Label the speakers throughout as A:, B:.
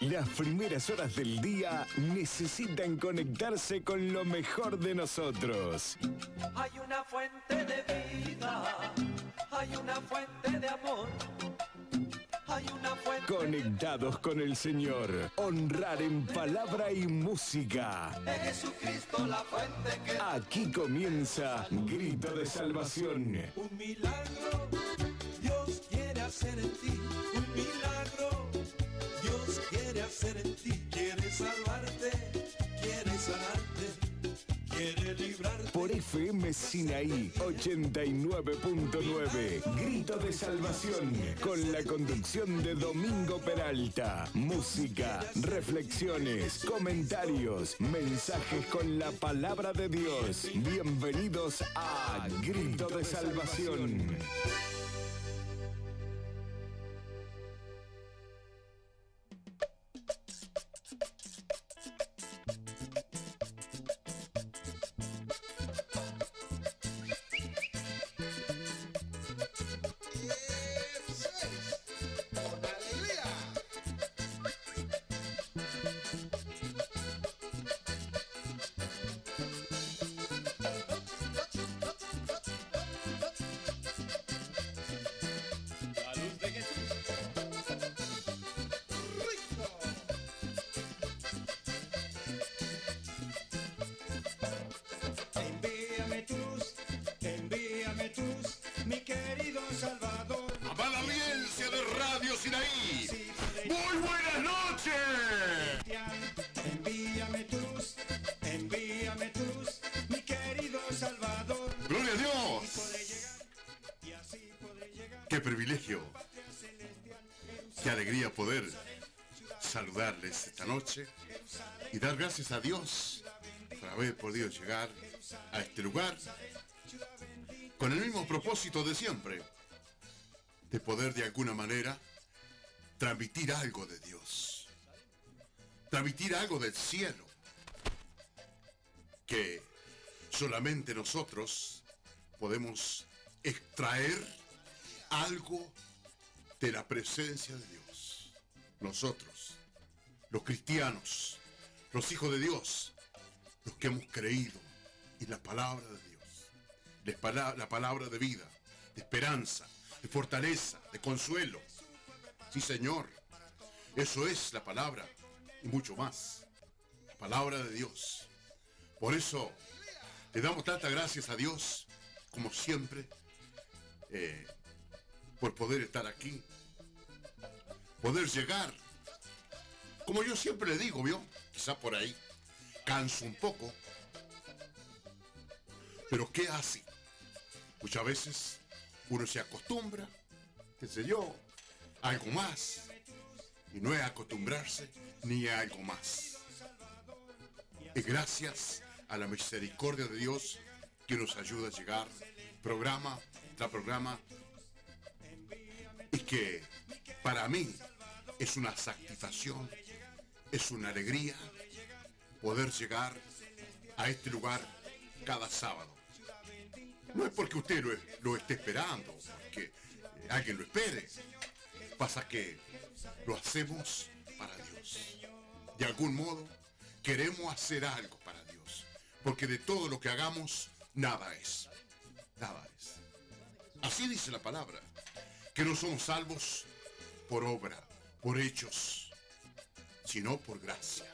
A: Las primeras horas del día necesitan conectarse con lo mejor de nosotros.
B: Hay una fuente de vida, hay una fuente de amor. Hay una fuente
A: Conectados con el Señor. Honrar en palabra y música.
B: de Jesucristo, la fuente que
A: Aquí comienza Grito de Salvación.
B: Un milagro Dios quiere hacer en ti. Un milagro Quiere salvarte, quiere sanarte, quiere librarte.
A: Por FM Sinaí 89.9. Grito de Salvación. Con la conducción de Domingo Peralta. Música, reflexiones, comentarios, mensajes con la palabra de Dios. Bienvenidos a Grito de Salvación.
C: Esta noche y dar gracias a Dios por haber podido llegar a este lugar con el mismo propósito de siempre, de poder de alguna manera transmitir algo de Dios, transmitir algo del cielo, que solamente nosotros podemos extraer algo de la presencia de Dios. Nosotros, los cristianos, los hijos de Dios, los que hemos creído en la palabra de Dios, la pala- la palabra de vida, de esperanza, de fortaleza, de consuelo. Sí, Señor, eso es la palabra y mucho más. La palabra de Dios. Por eso le damos tantas gracias a Dios, como siempre, eh, por poder estar aquí, poder llegar. Como yo siempre le digo, ¿vio? Quizá por ahí canso un poco. Pero ¿qué hace? Muchas veces uno se acostumbra, qué sé yo, a algo más. Y no es acostumbrarse ni a algo más. Es gracias a la misericordia de Dios que nos ayuda a llegar programa tras programa y que para mí es una satisfacción, es una alegría poder llegar a este lugar cada sábado. No es porque usted lo, esté esperando, porque eh, alguien lo espere. Pasa que lo hacemos para Dios. De algún modo queremos hacer algo para Dios. Porque de todo lo que hagamos, nada es. Nada es. Así dice la palabra. Que no somos salvos por obra, por hechos, sino por gracia.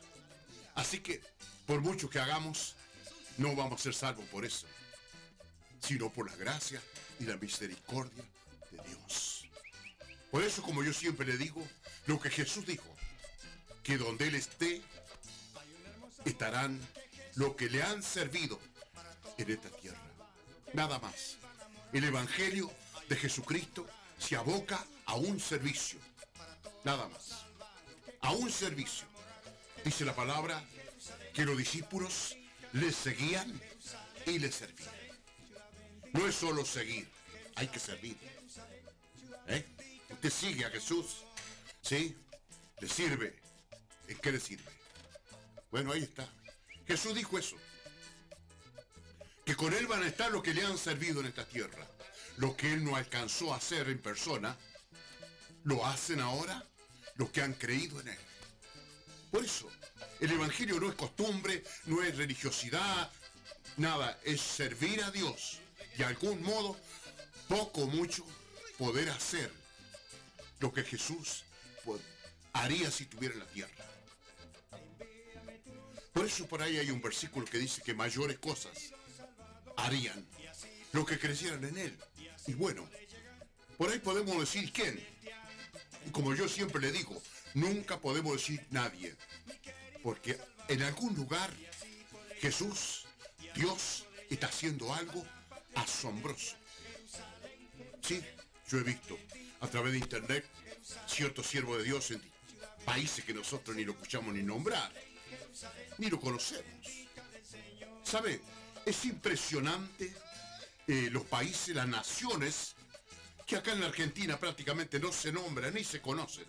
C: Así que, por mucho que hagamos, no vamos a ser salvos por eso, sino por la gracia y la misericordia de Dios. Por eso, como yo siempre le digo, lo que Jesús dijo, que donde Él esté, estarán lo que le han servido en esta tierra. Nada más. El Evangelio de Jesucristo se aboca a un servicio. Nada más. A un servicio. Dice la palabra que los discípulos le seguían y le servían. No es solo seguir, hay que servir. ¿Eh? Usted sigue a Jesús, ¿sí? Le sirve. ¿En qué le sirve? Bueno, ahí está. Jesús dijo eso. Que con Él van a estar los que le han servido en esta tierra. Lo que Él no alcanzó a hacer en persona, lo hacen ahora los que han creído en Él. Por eso, el Evangelio no es costumbre, no es religiosidad, nada, es servir a Dios. De algún modo, poco o mucho, poder hacer lo que Jesús haría si tuviera la tierra. Por eso por ahí hay un versículo que dice que mayores cosas harían lo que crecieran en Él. Y bueno, por ahí podemos decir quién. Como yo siempre le digo, nunca podemos decir nadie. Porque en algún lugar Jesús, Dios, está haciendo algo asombroso. Sí, yo he visto a través de internet ciertos siervos de Dios en países que nosotros ni lo escuchamos ni nombrar, ni lo conocemos. ¿Sabe? Es impresionante eh, los países, las naciones, que acá en la Argentina prácticamente no se nombran ni se conocen,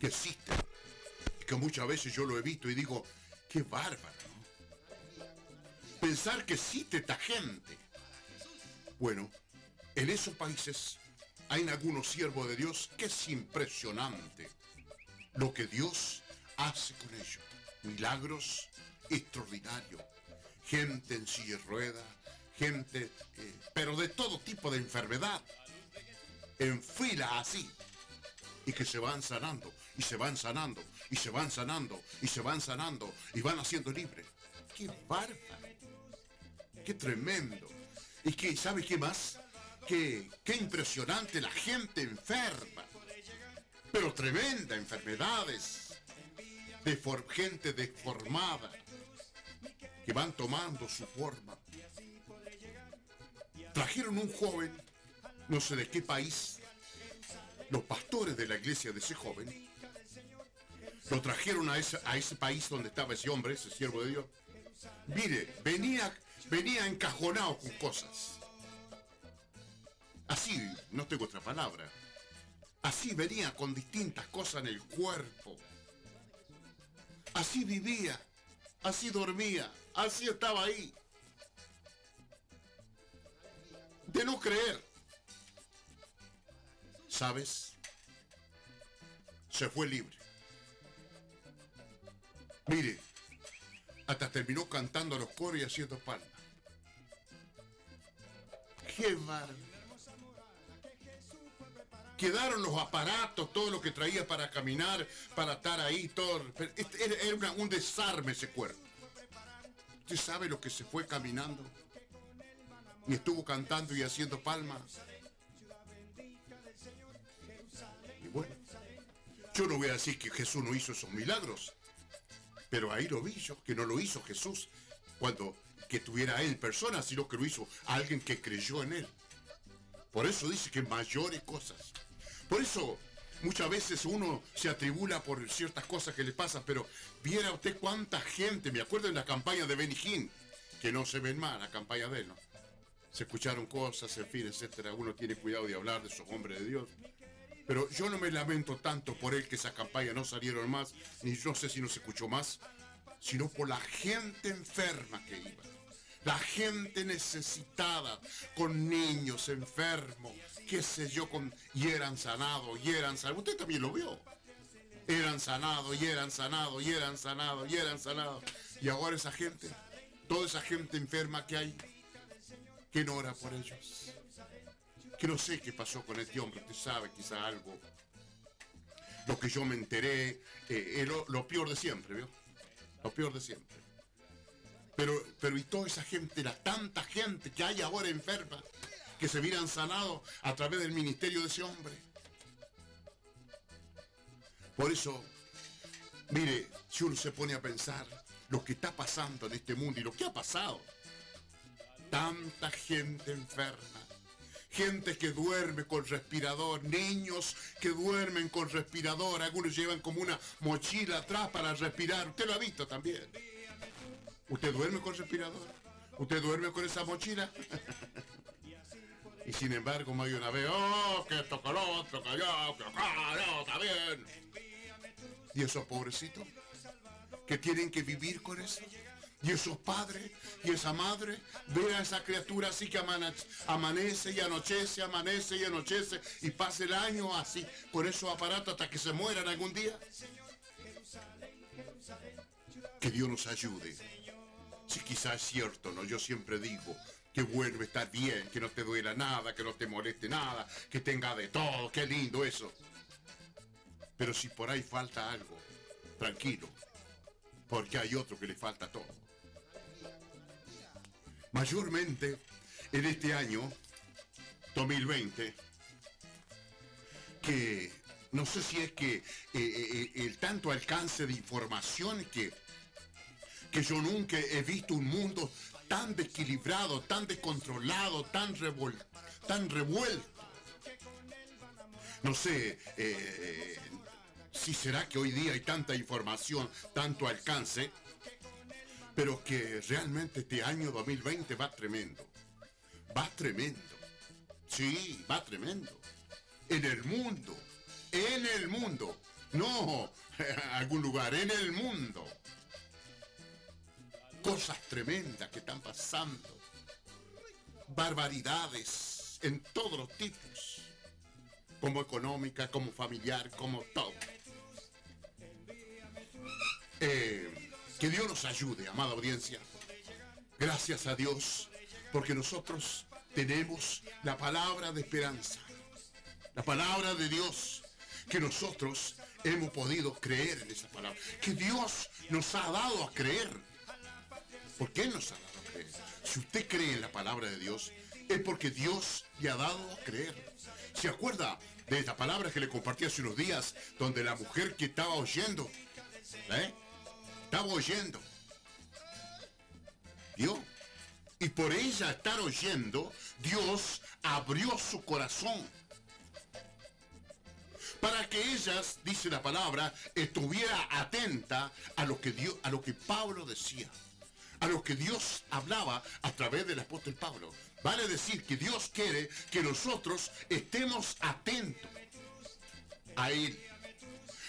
C: que existen, que muchas veces yo lo he visto y digo, qué bárbaro, Pensar que existe esta gente. Bueno, en esos países hay algunos siervos de Dios que es impresionante lo que Dios hace con ellos. Milagros extraordinarios. Gente en silla de ruedas, gente, eh, pero de todo tipo de enfermedad, en fila así, y que se van sanando, y se van sanando, y se van sanando, y se van sanando, y van haciendo libre. ¡Qué bárbaro! ¡Qué tremendo! ¿Y qué, sabe qué más? Qué, qué impresionante la gente enferma, pero tremenda enfermedades, de gente deformada, que van tomando su forma Trajeron un joven, no sé de qué país, los pastores de la iglesia de ese joven, lo trajeron a ese, a ese país donde estaba ese hombre, ese siervo de Dios. Mire, venía, venía encajonado con cosas. Así, no tengo otra palabra. Así venía con distintas cosas en el cuerpo. Así vivía, así dormía, así estaba ahí. De no creer. ¿Sabes? Se fue libre. Mire, hasta terminó cantando a los coros y haciendo palmas. ¡Qué mal! Quedaron los aparatos, todo lo que traía para caminar, para estar ahí, todo. Este era un desarme ese cuerpo. ¿Usted sabe lo que se fue caminando? Y estuvo cantando y haciendo palmas. Y bueno, yo no voy a decir que Jesús no hizo esos milagros, pero ahí lo vi yo, que no lo hizo Jesús cuando que tuviera él persona, sino que lo hizo alguien que creyó en él. Por eso dice que mayores cosas. Por eso muchas veces uno se atribula por ciertas cosas que le pasan, pero viera usted cuánta gente, me acuerdo en la campaña de Benijín, que no se ven mal, la campaña de él, ¿no? Se escucharon cosas, en fin, etcétera. Uno tiene cuidado de hablar de esos hombres de Dios. Pero yo no me lamento tanto por él que esa campaña no salieron más, ni no sé si no se escuchó más, sino por la gente enferma que iba. La gente necesitada, con niños enfermos, qué sé yo, con, y eran sanados, y eran sanados. Usted también lo vio. Eran sanados, y eran sanados, y eran sanados, y eran sanados. Y ahora esa gente, toda esa gente enferma que hay, no ora por ellos. Que no sé qué pasó con este hombre, usted sabe quizá algo. Lo que yo me enteré, eh, lo, peor de siempre, ¿vio? Lo peor de siempre. Pero, pero y toda esa gente, la tanta gente que hay ahora enferma, que se miran sanados a través del ministerio de ese hombre. Por eso, mire, si uno se pone a pensar lo que está pasando en este mundo y lo que ha pasado, tanta gente enferma. Gente que duerme con respirador, niños que duermen con respirador, algunos llevan como una mochila atrás para respirar. Usted lo ha visto también. ¿Usted duerme con respirador? ¿Usted duerme con esa mochila? y sin embargo, más de una vez, oh, que esto, lo otro, que yo, que acá, está bien. Y esos pobrecitos que tienen que vivir con eso. Y esos padres y esa madre ve a esa criatura así que amanece y anochece, amanece y anochece y pasa el año así con esos aparatos hasta que se mueran algún día. Que Dios nos ayude. Si quizás es cierto, ¿no? Yo siempre digo que bueno estar bien, que no te duela nada, que no te moleste nada, que tenga de todo, qué lindo eso. Pero si por ahí falta algo, tranquilo, porque hay otro que le falta todo. Mayormente en este año 2020, que no sé si es que eh, eh, el tanto alcance de información que, que yo nunca he visto un mundo tan desequilibrado, tan descontrolado, tan, tan revuelto. No sé eh, si será que hoy día hay tanta información, tanto alcance, pero que realmente este año 2020 va tremendo. Va tremendo. Sí, va tremendo. En el mundo. En el mundo. No algún lugar, en el mundo cosas tremendas que están pasando, barbaridades en todos los tipos, como económica, como familiar, como todo. Eh, que Dios nos ayude, amada audiencia. Gracias a Dios, porque nosotros tenemos la palabra de esperanza, la palabra de Dios, que nosotros hemos podido creer en esa palabra, que Dios nos ha dado a creer ¿Por qué nos ha dado a creer? Si usted cree en la palabra de Dios, es porque Dios le ha dado a creer. ¿Se acuerda de esta palabra que le compartí hace unos días, donde la mujer que estaba oyendo, ¿eh? Estaba oyendo, ¿vio? Y por ella estar oyendo, Dios abrió su corazón para que ellas, dice la palabra, estuviera atenta a lo que Dios, a lo que Pablo decía a lo que Dios hablaba a través del apóstol Pablo. Vale decir que Dios quiere que nosotros estemos atentos a Él.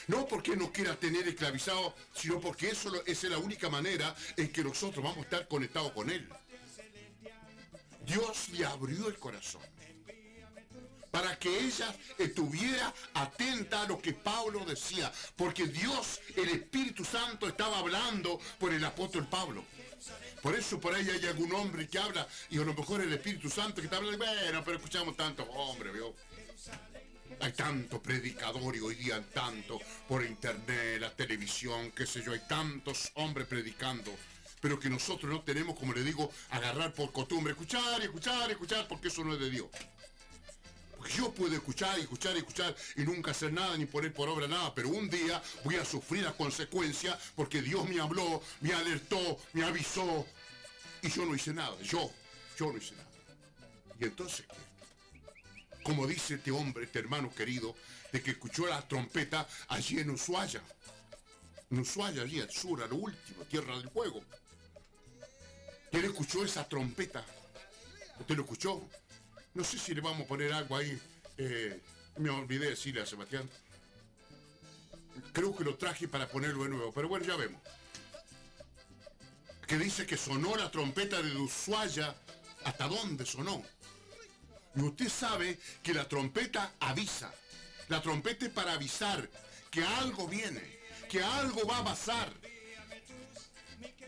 C: No porque nos quiera tener esclavizado, sino porque eso es la única manera en que nosotros vamos a estar conectados con Él. Dios le abrió el corazón para que ella estuviera atenta a lo que Pablo decía, porque Dios, el Espíritu Santo, estaba hablando por el apóstol Pablo. Por eso por ahí hay algún hombre que habla y a lo mejor el Espíritu Santo que está hablando, bueno, pero escuchamos tanto hombre, ¿vio? Hay tanto predicador y hoy día tanto por internet, la televisión, qué sé yo, hay tantos hombres predicando, pero que nosotros no tenemos, como le digo, agarrar por costumbre, escuchar y escuchar y escuchar, porque eso no es de Dios. Yo puedo escuchar y escuchar y escuchar y nunca hacer nada ni poner por obra nada, pero un día voy a sufrir la consecuencia porque Dios me habló, me alertó, me avisó y yo no hice nada. Yo, yo no hice nada. Y entonces, como dice este hombre, este hermano querido, de que escuchó la trompeta allí en Ushuaia. En Ushuaia, allí al sur, a lo último, Tierra del Fuego. él escuchó esa trompeta. ¿Usted lo escuchó? No sé si le vamos a poner algo ahí. Eh, me olvidé decirle a Sebastián. Creo que lo traje para ponerlo de nuevo, pero bueno, ya vemos. Que dice que sonó la trompeta de Ushuaia. ¿Hasta dónde sonó? Y usted sabe que la trompeta avisa. La trompeta es para avisar que algo viene, que algo va a pasar.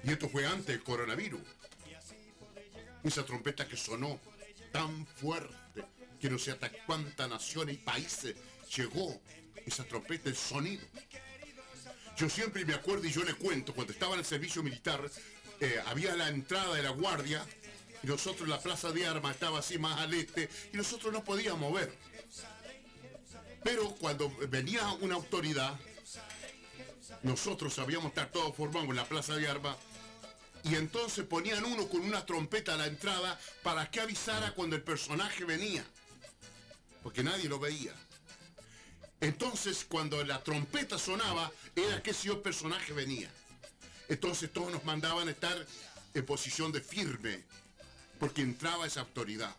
C: Y esto fue antes del coronavirus. Esa trompeta que sonó tan fuerte que no sé hasta cuántas naciones y países llegó esa trompeta, el sonido. Yo siempre me acuerdo y yo le cuento, cuando estaba en el servicio militar, eh, había la entrada de la guardia y nosotros la plaza de armas estaba así más al este y nosotros no podíamos mover. Pero cuando venía una autoridad, nosotros sabíamos estar todos formados en la plaza de armas y entonces ponían uno con una trompeta a la entrada para que avisara cuando el personaje venía. Porque nadie lo veía. Entonces cuando la trompeta sonaba era que si el personaje venía. Entonces todos nos mandaban estar en posición de firme porque entraba esa autoridad.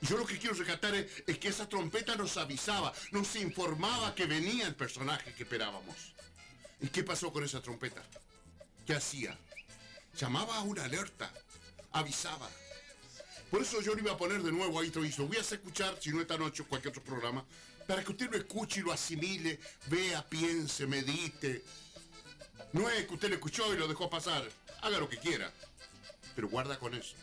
C: Yo lo que quiero rescatar es, que esa trompeta nos avisaba, nos informaba que venía el personaje que esperábamos. ¿Y qué pasó con esa trompeta? ¿Qué hacía? Llamaba a una alerta, avisaba. Por eso yo le iba a poner de nuevo ahí, hizo. Voy a escuchar, si no esta noche cualquier otro programa, para que usted lo escuche y lo asimile, vea, piense, medite. No es que usted lo escuchó y lo dejó pasar. Haga lo que quiera. Pero guarda con eso.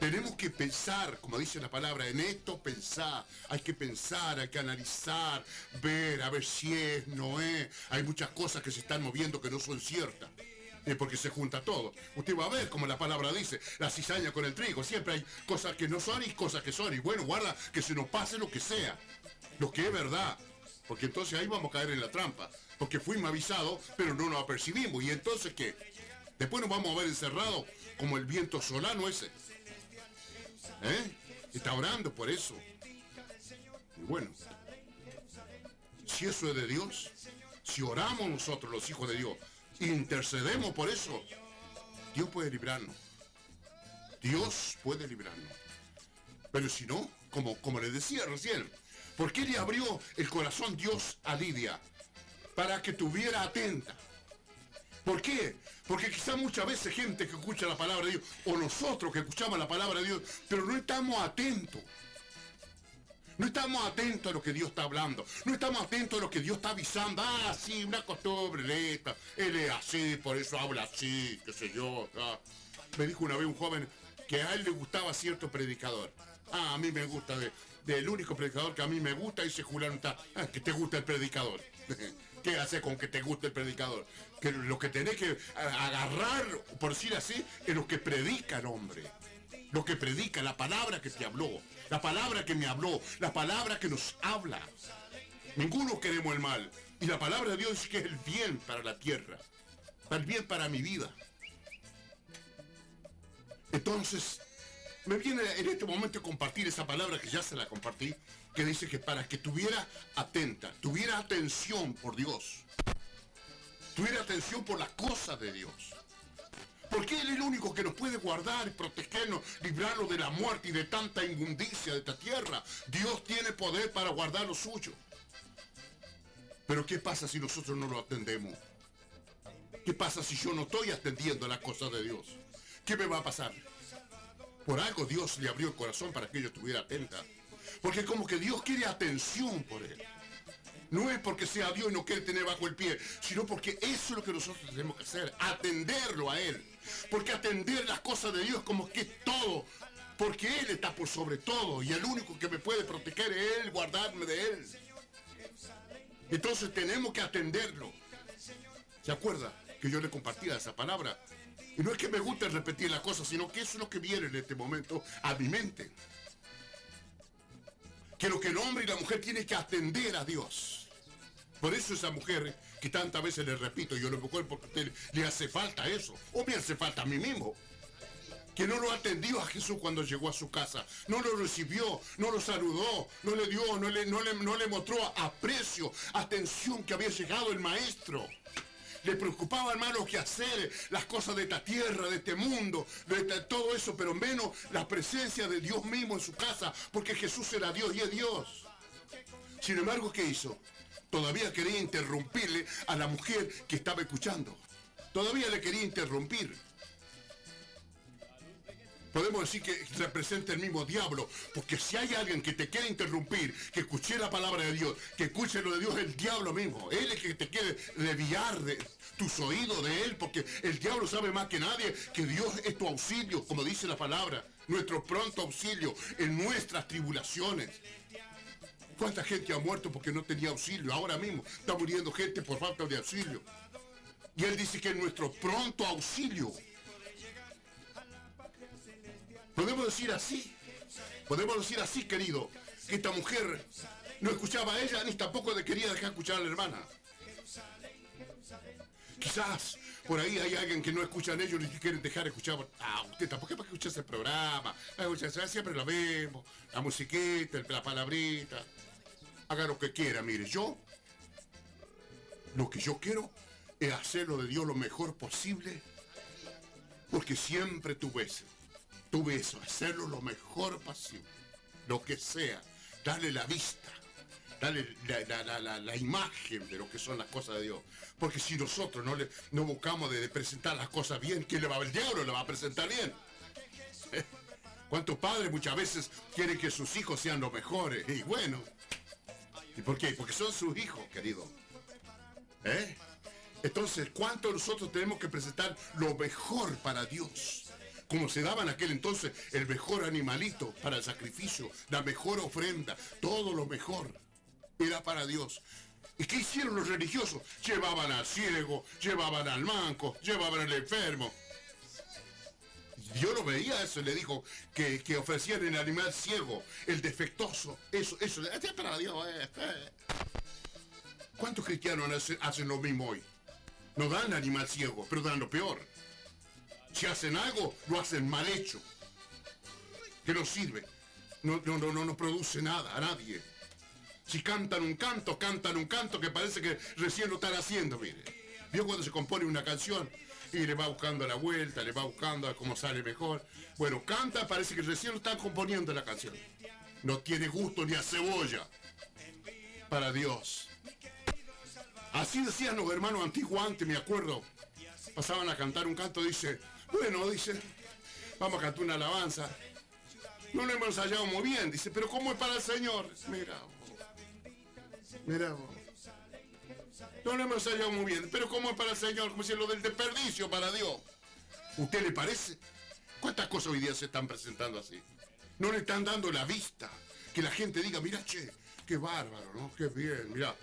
C: Tenemos que pensar, como dice la palabra, en esto pensar. Hay que pensar, hay que analizar, ver, a ver si es, no es. Hay muchas cosas que se están moviendo que no son ciertas. Es porque se junta todo. Usted va a ver, como la palabra dice, la cizaña con el trigo. Siempre hay cosas que no son y cosas que son. Y bueno, guarda que se nos pase lo que sea. Lo que es verdad. Porque entonces ahí vamos a caer en la trampa. Porque fuimos avisados, pero no nos apercibimos. ¿Y entonces qué? Después nos vamos a ver encerrados como el viento solano ese. ¿Eh? Está orando por eso. Y bueno, si eso es de Dios, si oramos nosotros los hijos de Dios, intercedemos por eso, Dios puede librarnos. Dios puede librarnos. Pero si no, como, como le decía recién, ¿por qué le abrió el corazón Dios a Lidia? Para que tuviera atenta. ¿Por qué? Porque quizá muchas veces gente que escucha la palabra de Dios, o nosotros que escuchamos la palabra de Dios, pero no estamos atentos. No estamos atentos a lo que Dios está hablando. No estamos atentos a lo que Dios está avisando. Ah, sí, una costumbre esta. Él es así, por eso habla así, qué sé yo. Me dijo una vez un joven que a él le gustaba cierto predicador. Ah, a mí me gusta, de, del único predicador que a mí me gusta, dice Julián, ah, que te gusta el predicador. ¿Qué hace con que te guste el predicador? Que lo que tenés que agarrar, por decir así, es lo que predica el hombre. Lo que predica, la palabra que te habló, la palabra que me habló, la palabra que nos habla. Ninguno queremos el mal. Y la palabra de Dios dice que es el bien para la tierra, el bien para mi vida. Entonces, me viene en este momento compartir esa palabra que ya se la compartí, que dice que para que tuviera atenta, tuviera atención por Dios, tuviera atención por las cosas de Dios. Porque Él es el único que nos puede guardar protegernos, librarnos de la muerte y de tanta inmundicia de esta tierra. Dios tiene poder para guardar lo suyo. Pero ¿qué pasa si nosotros no lo atendemos? ¿Qué pasa si yo no estoy atendiendo las cosas de Dios? ¿Qué me va a pasar? Por algo Dios le abrió el corazón para que yo estuviera atenta. Porque como que Dios quiere atención por él. No es porque sea Dios y no quiere tener bajo el pie, sino porque eso es lo que nosotros tenemos que hacer, atenderlo a Él. Porque atender las cosas de Dios como que es todo, porque Él está por sobre todo y el único que me puede proteger es Él, guardarme de Él. Entonces tenemos que atenderlo. ¿Se acuerda que yo le compartía esa palabra? Y no es que me guste repetir las cosas, sino que eso es lo que viene en este momento a mi mente que lo que el hombre y la mujer tienen que atender a Dios. Por eso esa mujer que tantas veces le repito, yo lo mejor porque usted le hace falta eso, o me hace falta a mí mismo. Que no lo atendió a Jesús cuando llegó a su casa, no lo recibió, no lo saludó, no le dio, no le, no le, no le mostró aprecio, atención que había llegado el maestro. Le preocupaba, hermano, que hacer las cosas de esta tierra, de este mundo, de todo eso, pero menos la presencia de Dios mismo en su casa, porque Jesús era Dios y es Dios. Sin embargo, ¿qué hizo? Todavía quería interrumpirle a la mujer que estaba escuchando. Todavía le quería interrumpir podemos decir que representa el mismo diablo, porque si hay alguien que te quiere interrumpir, que escuche la palabra de Dios, que escuche lo de Dios, el diablo mismo, él es que te quiere desviar de tus oídos de él, porque el diablo sabe más que nadie que Dios es tu auxilio, como dice la palabra, nuestro pronto auxilio en nuestras tribulaciones. ¿Cuánta gente ha muerto porque no tenía auxilio? Ahora mismo está muriendo gente por falta de auxilio. Y él dice que nuestro pronto auxilio Podemos decir así, podemos decir así, querido, que esta mujer no escuchaba a ella ni tampoco le quería dejar escuchar a la hermana. Quizás por ahí hay alguien que no escucha a ellos ni quieren dejar escuchar. Ah, usted tampoco es para que escuche ese programa. Siempre lo vemos, la musiquita, la palabrita. Haga lo que quiera, mire, yo lo que yo quiero es hacer lo de Dios lo mejor posible, porque siempre tuve eso tuve eso, hacerlo lo mejor posible, lo que sea, darle la vista, darle la, imagen de lo que son las cosas de Dios. Porque si nosotros no, le, no buscamos de, presentar las cosas bien, ¿quién le va el diablo le va a presentar bien? ¿Cuántos padres muchas veces quieren que sus hijos sean los mejores? Y bueno, ¿y por qué? Porque son sus hijos, querido. ¿Eh? Entonces, ¿cuánto nosotros tenemos que presentar lo mejor para Dios? Como se daba en aquel entonces el mejor animalito para el sacrificio, la mejor ofrenda, todo lo mejor era para Dios. ¿Y qué hicieron los religiosos? Llevaban al ciego, llevaban al manco, llevaban al enfermo. Yo lo veía eso, le dijo que, que ofrecían el animal ciego, el defectuoso. Eso, eso, Dios. Eh, eh. ¿Cuántos cristianos hacen, hacen lo mismo hoy? No dan animal ciego, pero dan lo peor. Si hacen algo, lo hacen mal hecho. Que no sirve. No, no, no, no, produce nada a nadie. Si cantan un canto, cantan un canto que parece que recién lo están haciendo, mire. Vio cuando se compone una canción y le va buscando la vuelta, le va buscando a cómo sale mejor. Bueno, canta, parece que recién están componiendo la canción. No tiene gusto ni a cebolla. Para Dios. Así decían los hermanos antiguos antes, me acuerdo. Pasaban a cantar un canto, dice, bueno, dice, vamos a cantar una alabanza. No lo hemos ensayado muy bien, dice, pero ¿cómo es para el Señor? Mira Mira vos. No lo hemos ensayado muy bien, pero ¿cómo es para el Señor? Como si lo del desperdicio para Dios. ¿Usted le parece? ¿Cuántas cosas hoy día se están presentando así? No le están dando la vista. Que la gente diga, mira, che, qué bárbaro, ¿no? Qué bien, mira.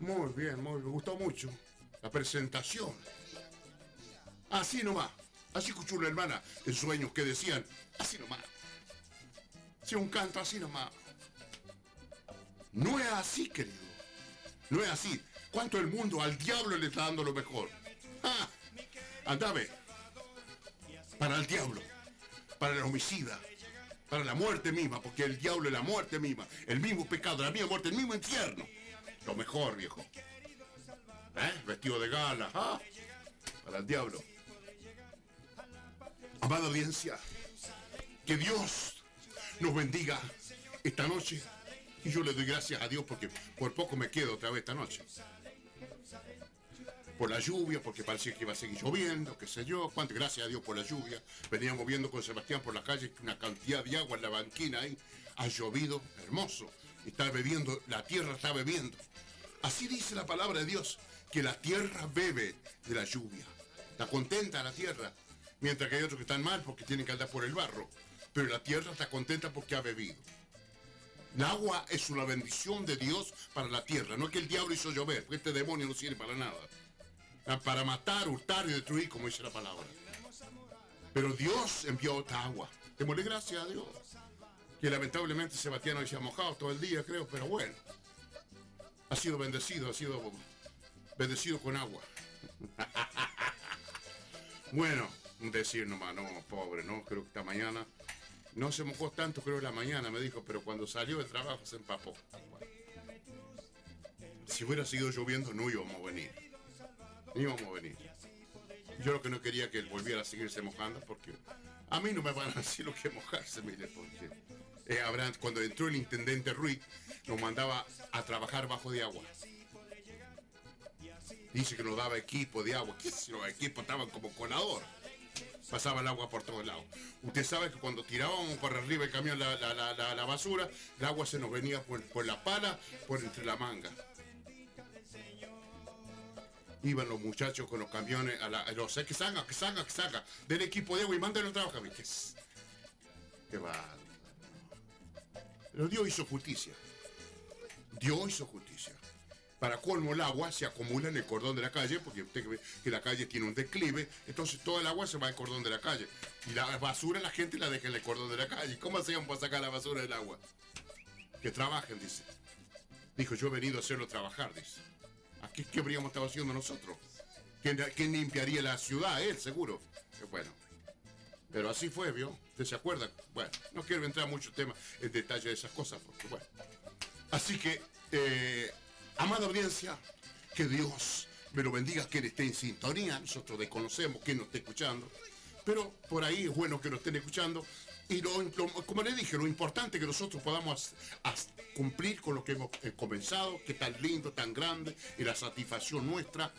C: Muy bien, muy, me gustó mucho. La presentación. Así nomás. Así escuchó una hermana en sueños que decían, así nomás. Si un canto así nomás. No es así, querido. No es así. ¿Cuánto el mundo al diablo le está dando lo mejor? ¡Ah! Andame. Para el diablo. Para el homicida. Para la muerte misma. Porque el diablo es la muerte misma. El mismo pecado, la misma muerte, el mismo infierno. Lo mejor, viejo. ¿Eh? Vestido de gala. ¿ah? Para el diablo. Amada audiencia, que Dios nos bendiga esta noche. Y yo le doy gracias a Dios porque por poco me quedo otra vez esta noche. Por la lluvia, porque parecía que iba a seguir lloviendo, qué sé yo. Cuánto gracias a Dios por la lluvia. Veníamos viendo con Sebastián por la calle una cantidad de agua en la banquina ahí. Ha llovido, hermoso. Está bebiendo, la tierra está bebiendo. Así dice la palabra de Dios, que la tierra bebe de la lluvia. Está contenta la tierra, mientras que hay otros que están mal porque tienen que andar por el barro. Pero la tierra está contenta porque ha bebido. El agua es una bendición de Dios para la tierra. No es que el diablo hizo llover, porque este demonio no sirve para nada. Ah, para matar, hurtar y destruir, como dice la palabra. Pero Dios envió esta agua. Démosle gracias a Dios. Que lamentablemente Sebastián hoy se ha mojado todo el día, creo, pero bueno ha sido bendecido, ha sido bendecido con agua. bueno, decir nomás, no, pobre, ¿no? Creo que esta mañana no se mojó tanto, creo, en la mañana, me dijo, pero cuando salió del trabajo se empapó. Si hubiera sido lloviendo, no íbamos a venir. Íbamos a venir. Yo lo que no quería que él volviera a seguirse mojando, porque a mí no me van a decir lo que mojarse, mire, porque eh, cuando entró el intendente Ruiz, nos mandaba a trabajar bajo de agua. Dice que nos daba equipo de agua. ¿Qué si los equipos estaban como colador? Pasaba el agua por todos lados. Usted sabe que cuando tirábamos por arriba el camión la, basura, el agua se nos venía por, la pala, por entre la manga. Iban los muchachos con los camiones a, la, los que salga, que salga, que salga, del equipo de agua y mándenlo a trabajar. ¿Qué, qué va? Pero Dios hizo justicia. Dios hizo justicia. Para colmo el agua se acumula en el cordón de la calle, porque usted ve que la calle tiene un declive, entonces todo el agua se va al cordón de la calle. Y la basura la gente la deja en el cordón de la calle. ¿Cómo hacían para sacar la basura del agua? Que trabajen, dice. Dijo, yo he venido a hacerlo trabajar, dice. Qué habríamos estado haciendo nosotros? ¿Quién, limpiaría la ciudad? Él, seguro. Bueno, pero así fue, ¿vio? ¿Usted se acuerda? Bueno, no quiero entrar mucho tema en detalle de esas cosas, porque bueno. Así que, eh, amada audiencia, que Dios me lo bendiga, que él esté en sintonía. Nosotros desconocemos quién nos está escuchando, pero por ahí es bueno que nos estén escuchando. Y lo, como le dije, lo importante es que nosotros podamos cumplir con lo que hemos eh, comenzado, que tan lindo, tan grande, y la satisfacción nuestra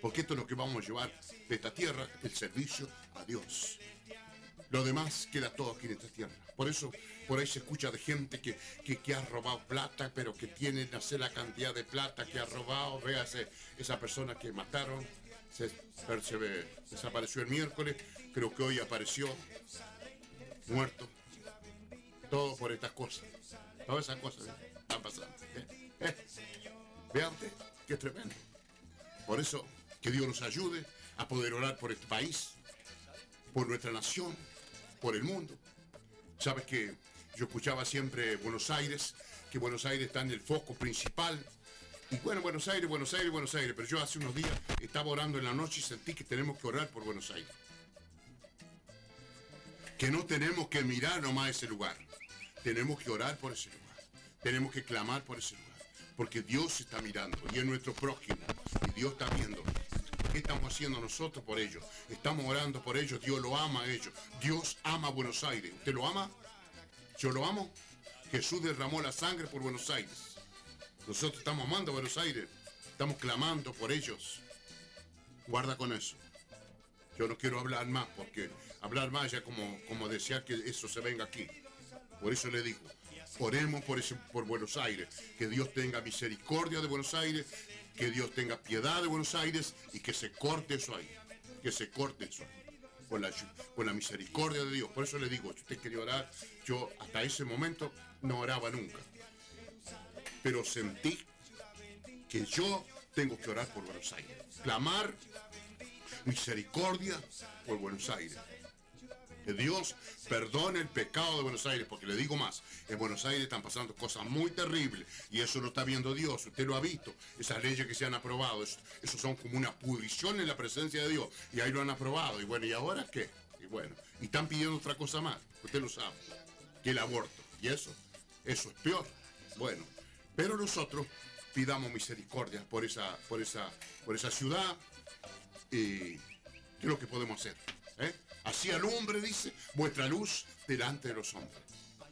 C: porque esto es lo que vamos a llevar de esta tierra, el servicio a Dios. Lo demás queda todo aquí en esta tierra. Por eso, por ahí se escucha de gente que, que, ha robado plata, pero que tiene, no sé, la cantidad de plata que ha robado. Véase, esa persona que mataron, se, se ve- desapareció el miércoles, creo que hoy apareció muerto. Todo por estas cosas. Todas esas cosas ¿eh? están pasando. ¿eh? ¿Eh? Vea usted, qué tremendo. Por eso, que Dios nos ayude a poder orar por este país, por nuestra nación, por el mundo. Sabes que yo escuchaba siempre Buenos Aires, que Buenos Aires está en el foco principal. Y bueno, Buenos Aires, Buenos Aires, Buenos Aires. Pero yo hace unos días estaba orando en la noche y sentí que tenemos que orar por Buenos Aires. Que no tenemos que mirar nomás ese lugar. Tenemos que orar por ese lugar. Tenemos que clamar por ese lugar. Porque Dios está mirando y es nuestro prójimo. Y Dios está viendo. ¿Qué estamos haciendo nosotros por ellos? Estamos orando por ellos. Dios lo ama a ellos. Dios ama a Buenos Aires. ¿Usted lo ama? Yo lo amo. Jesús derramó la sangre por Buenos Aires. Nosotros estamos amando a Buenos Aires. Estamos clamando por ellos. Guarda con eso. Yo no quiero hablar más porque hablar más ya como, como desear que eso se venga aquí. Por eso le digo, oremos por, ese, por Buenos Aires. Que Dios tenga misericordia de Buenos Aires, que Dios tenga piedad de Buenos Aires y que se corte eso ahí. Que se corte eso ahí. Con la, con la misericordia de Dios. Por eso le digo, usted quería orar, yo hasta ese momento no oraba nunca. Pero sentí que yo tengo que orar por Buenos Aires. Clamar misericordia por Buenos Aires. Dios perdone el pecado de Buenos Aires, porque le digo más, en Buenos Aires están pasando cosas muy terribles y eso lo está viendo Dios, usted lo ha visto, esas leyes que se han aprobado, eso, son como una pudrición en la presencia de Dios y ahí lo han aprobado y bueno, ¿y ahora qué? Y bueno, y están pidiendo otra cosa más, usted lo sabe, que el aborto y eso, eso es peor. Bueno, pero nosotros pidamos misericordia por esa, por esa, por esa ciudad, y ¿qué es lo que podemos hacer? ¿Eh? Así alumbre, dice, vuestra luz delante de los hombres.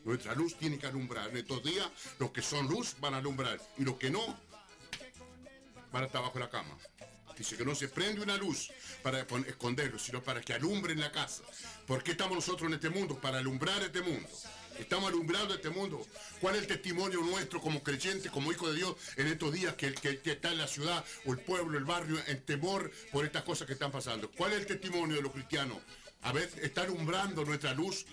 C: Nuestra luz tiene que alumbrar. En estos días, los que son luz van a alumbrar. Y los que no, van a estar bajo la cama. Dice que no se prende una luz para esconderlo, sino para que alumbre en la casa. ¿Por qué estamos nosotros en este mundo? Para alumbrar este mundo. Estamos alumbrando este mundo. ¿Cuál es el testimonio nuestro como creyentes, como hijos de Dios, en estos días que, está en la ciudad o el pueblo, el barrio, en temor por estas cosas que están pasando? ¿Cuál es el testimonio de los cristianos? A ver, está alumbrando nuestra luz.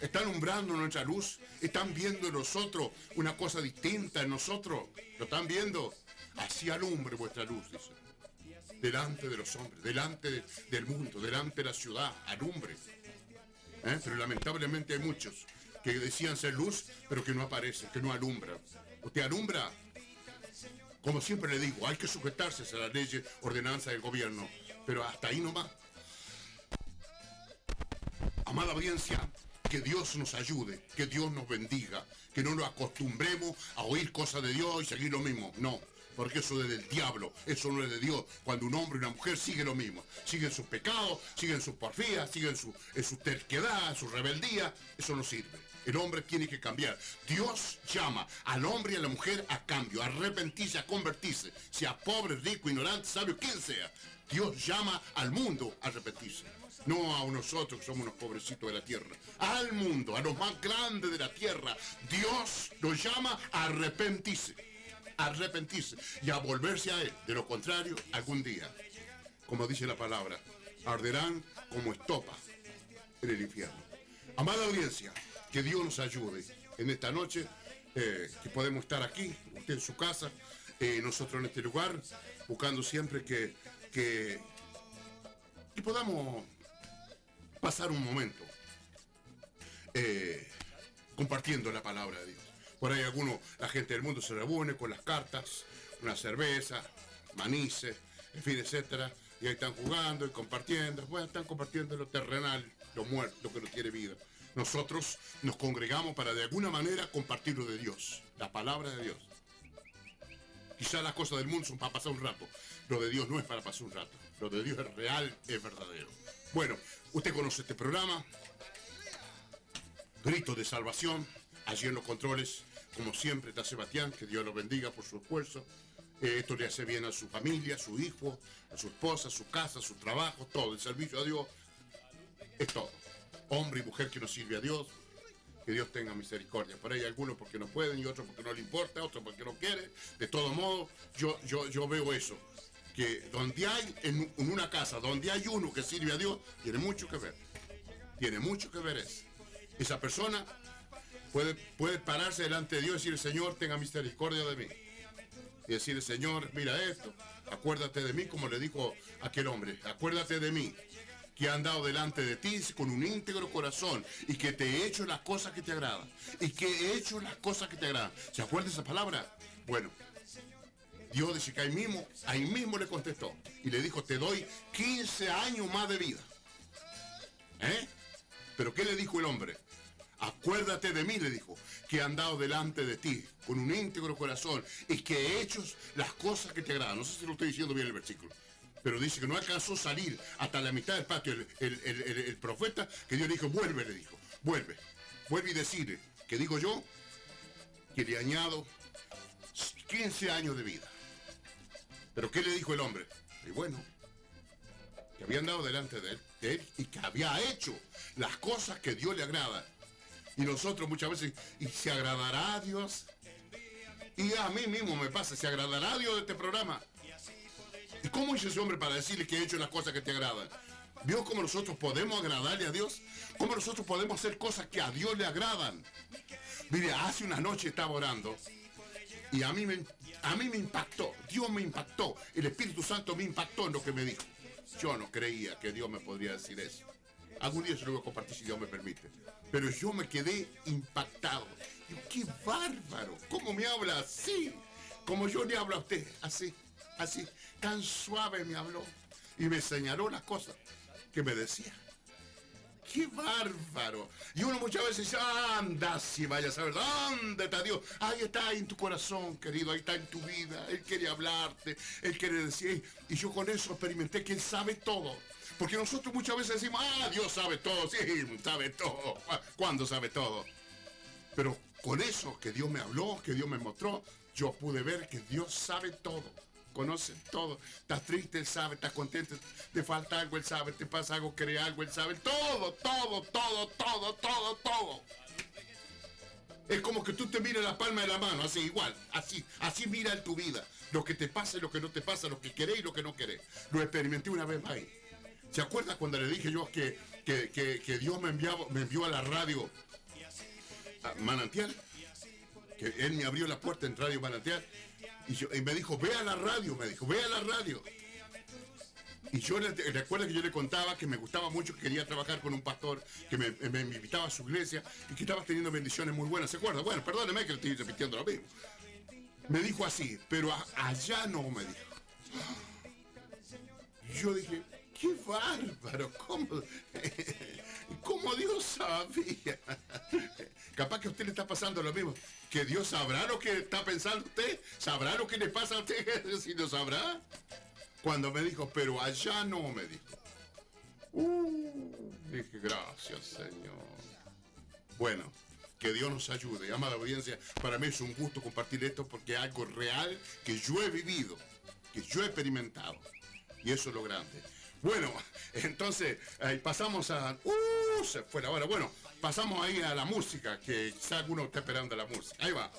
C: Está alumbrando nuestra luz. Están viendo en nosotros una cosa distinta en nosotros. ¿Lo están viendo? Así alumbre vuestra luz, dice delante de los hombres, delante de- del mundo, delante de la ciudad, alumbre. ¿Eh? Pero lamentablemente hay muchos que decían ser luz, pero que no aparecen, que no alumbran. Usted alumbra, como siempre le digo, hay que sujetarse a las leyes, ordenanzas del gobierno, pero hasta ahí nomás. Amada audiencia, que Dios nos ayude, que Dios nos bendiga, que no nos acostumbremos a oír cosas de Dios y seguir lo mismo. No, porque eso es del diablo, eso no es de Dios. Cuando un hombre y una mujer sigue lo mismo, siguen sus pecados, siguen sus porfías, siguen su, en su terquedad, su rebeldía, eso no sirve. El hombre tiene que cambiar. Dios llama al hombre y a la mujer a cambio, a arrepentirse, a convertirse, sea pobre, rico, ignorante, sabio, quien sea. Dios llama al mundo a arrepentirse. No a nosotros que somos unos pobrecitos de la tierra. Al mundo, a los más grandes de la tierra. Dios nos llama a arrepentirse. A arrepentirse y a volverse a Él. De lo contrario, algún día, como dice la palabra, arderán como estopa en el infierno. Amada audiencia, que Dios nos ayude en esta noche, eh, que podemos estar aquí, usted en su casa, eh, nosotros en este lugar, buscando siempre que, que, que podamos pasar un momento eh, compartiendo la palabra de Dios. Por ahí algunos, la gente del mundo se reúne con las cartas, una cerveza, manices, en fin, etcétera, y ahí están jugando y compartiendo, bueno, están compartiendo lo terrenal, lo muerto, que no tiene vida. Nosotros nos congregamos para de alguna manera compartir lo de Dios, la palabra de Dios. Quizás las cosas del mundo son para pasar un rato. Lo de Dios no es para pasar un rato. Lo de Dios es real, es verdadero. Bueno, usted conoce este programa. Gritos de salvación. Allí en los controles, como siempre, está Sebastián. Que Dios lo bendiga por su esfuerzo. Eh, esto le hace bien a su familia, a su hijo, a su esposa, a su casa, a su trabajo, todo. El servicio a Dios es todo. Hombre y mujer que no sirve a Dios, que Dios tenga misericordia. Por ahí algunos porque no pueden y otros porque no le importa, otros porque no quieren. De todo modo, yo, yo, yo veo eso. Que donde hay, en, en una casa, donde hay uno que sirve a Dios, tiene mucho que ver. Tiene mucho que ver eso. Esa persona puede, puede pararse delante de Dios y decir, Señor, tenga misericordia de mí. Y decir, Señor, mira esto, acuérdate de mí, como le dijo aquel hombre, acuérdate de mí, que he andado delante de ti con un íntegro corazón y que te he hecho las cosas que te agradan. Y que he hecho las cosas que te agradan. ¿Se acuerda esa palabra? Bueno, Dios dice que ahí mismo, ahí mismo le contestó y le dijo, te doy 15 años más de vida. ¿Eh? Pero ¿qué le dijo el hombre? Acuérdate de mí, le dijo, que he andado delante de ti con un íntegro corazón y que he hecho las cosas que te agradan. No sé si lo estoy diciendo bien el versículo. Pero dice que no alcanzó a salir hasta la mitad del patio el, profeta, que Dios le dijo, vuelve, le dijo, vuelve. Vuelve y decirle, que digo yo, que le añado 15 años de vida. Pero ¿qué le dijo el hombre? Y bueno, que había andado delante de él, de él y que había hecho las cosas que Dios le agrada. Y nosotros muchas veces, ¿y se agradará a Dios? Y a mí mismo me pasa, ¿se agradará a Dios de este programa? ¿Y cómo hizo ese hombre para decirle que he hecho las cosas que te agradan? ¿Vio cómo nosotros podemos agradarle a Dios? ¿Cómo nosotros podemos hacer cosas que a Dios le agradan? Mire, hace una noche estaba orando y a mí, me, a mí me impactó, Dios me impactó, el Espíritu Santo me impactó en lo que me dijo. Yo no creía que Dios me podría decir eso. Algún día se lo voy a compartir si Dios me permite. Pero yo me quedé impactado. Digo, qué bárbaro, ¿cómo me habla así? Como yo le hablo a usted, así, así, tan suave me habló. Y me señaló las cosas que me decía. ¡Qué bárbaro! Y uno muchas veces dice, anda, si vaya a saber, ¿dónde está Dios? Ahí está en tu corazón, querido, ahí está en tu vida. Él quiere hablarte, Él quiere decir, y yo con eso experimenté que Él sabe todo. Porque nosotros muchas veces decimos, ah, Dios sabe todo, sí, sabe todo. ¿Cuándo sabe todo? Pero con eso que Dios me habló, que Dios me mostró, yo pude ver que Dios sabe todo. Conoce todo. Estás triste, Él sabe. Estás contento, te falta algo, Él sabe. Te pasa algo, cree algo, Él sabe. Todo, todo, todo, todo, todo, todo. Es como que tú te mires la palma de la mano, así, igual, así, así mira en tu vida. Lo que te pasa y lo que no te pasa, lo que querés y lo que no querés. Lo experimenté una vez más. ¿Se acuerda cuando le dije yo que, que, que- que Dios me, enviaba, me envió a la radio a Manantial? Que Él me abrió la puerta en Radio Manantial y, me dijo, ve a la radio, me dijo, ve a la radio. Y yo le, recuerdo que yo le contaba que me gustaba mucho, que quería trabajar con un pastor que me, invitaba a su iglesia y que estaba teniendo bendiciones muy buenas. ¿Se acuerda? Bueno, perdóneme que le estoy repitiendo lo mismo. Me dijo así, pero allá no, me dijo. Yo dije, qué bárbaro, ¿cómo, cómo Dios sabía? Capaz que a usted le está pasando lo mismo. Que Dios sabrá lo que está pensando usted, sabrá lo que le pasa a usted, si lo sabrá. Cuando me dijo, pero allá no, me dijo. Uh, dije, gracias, Señor. Bueno, que Dios nos ayude. Amada audiencia, para mí es un gusto compartir esto porque es algo real que yo he vivido, que yo he experimentado. Y eso es lo grande. Bueno, entonces pasamos a... ¡Uh! Se fue la hora. Bueno, pasamos ahí a la música, que quizá alguno está esperando la música. Ahí va.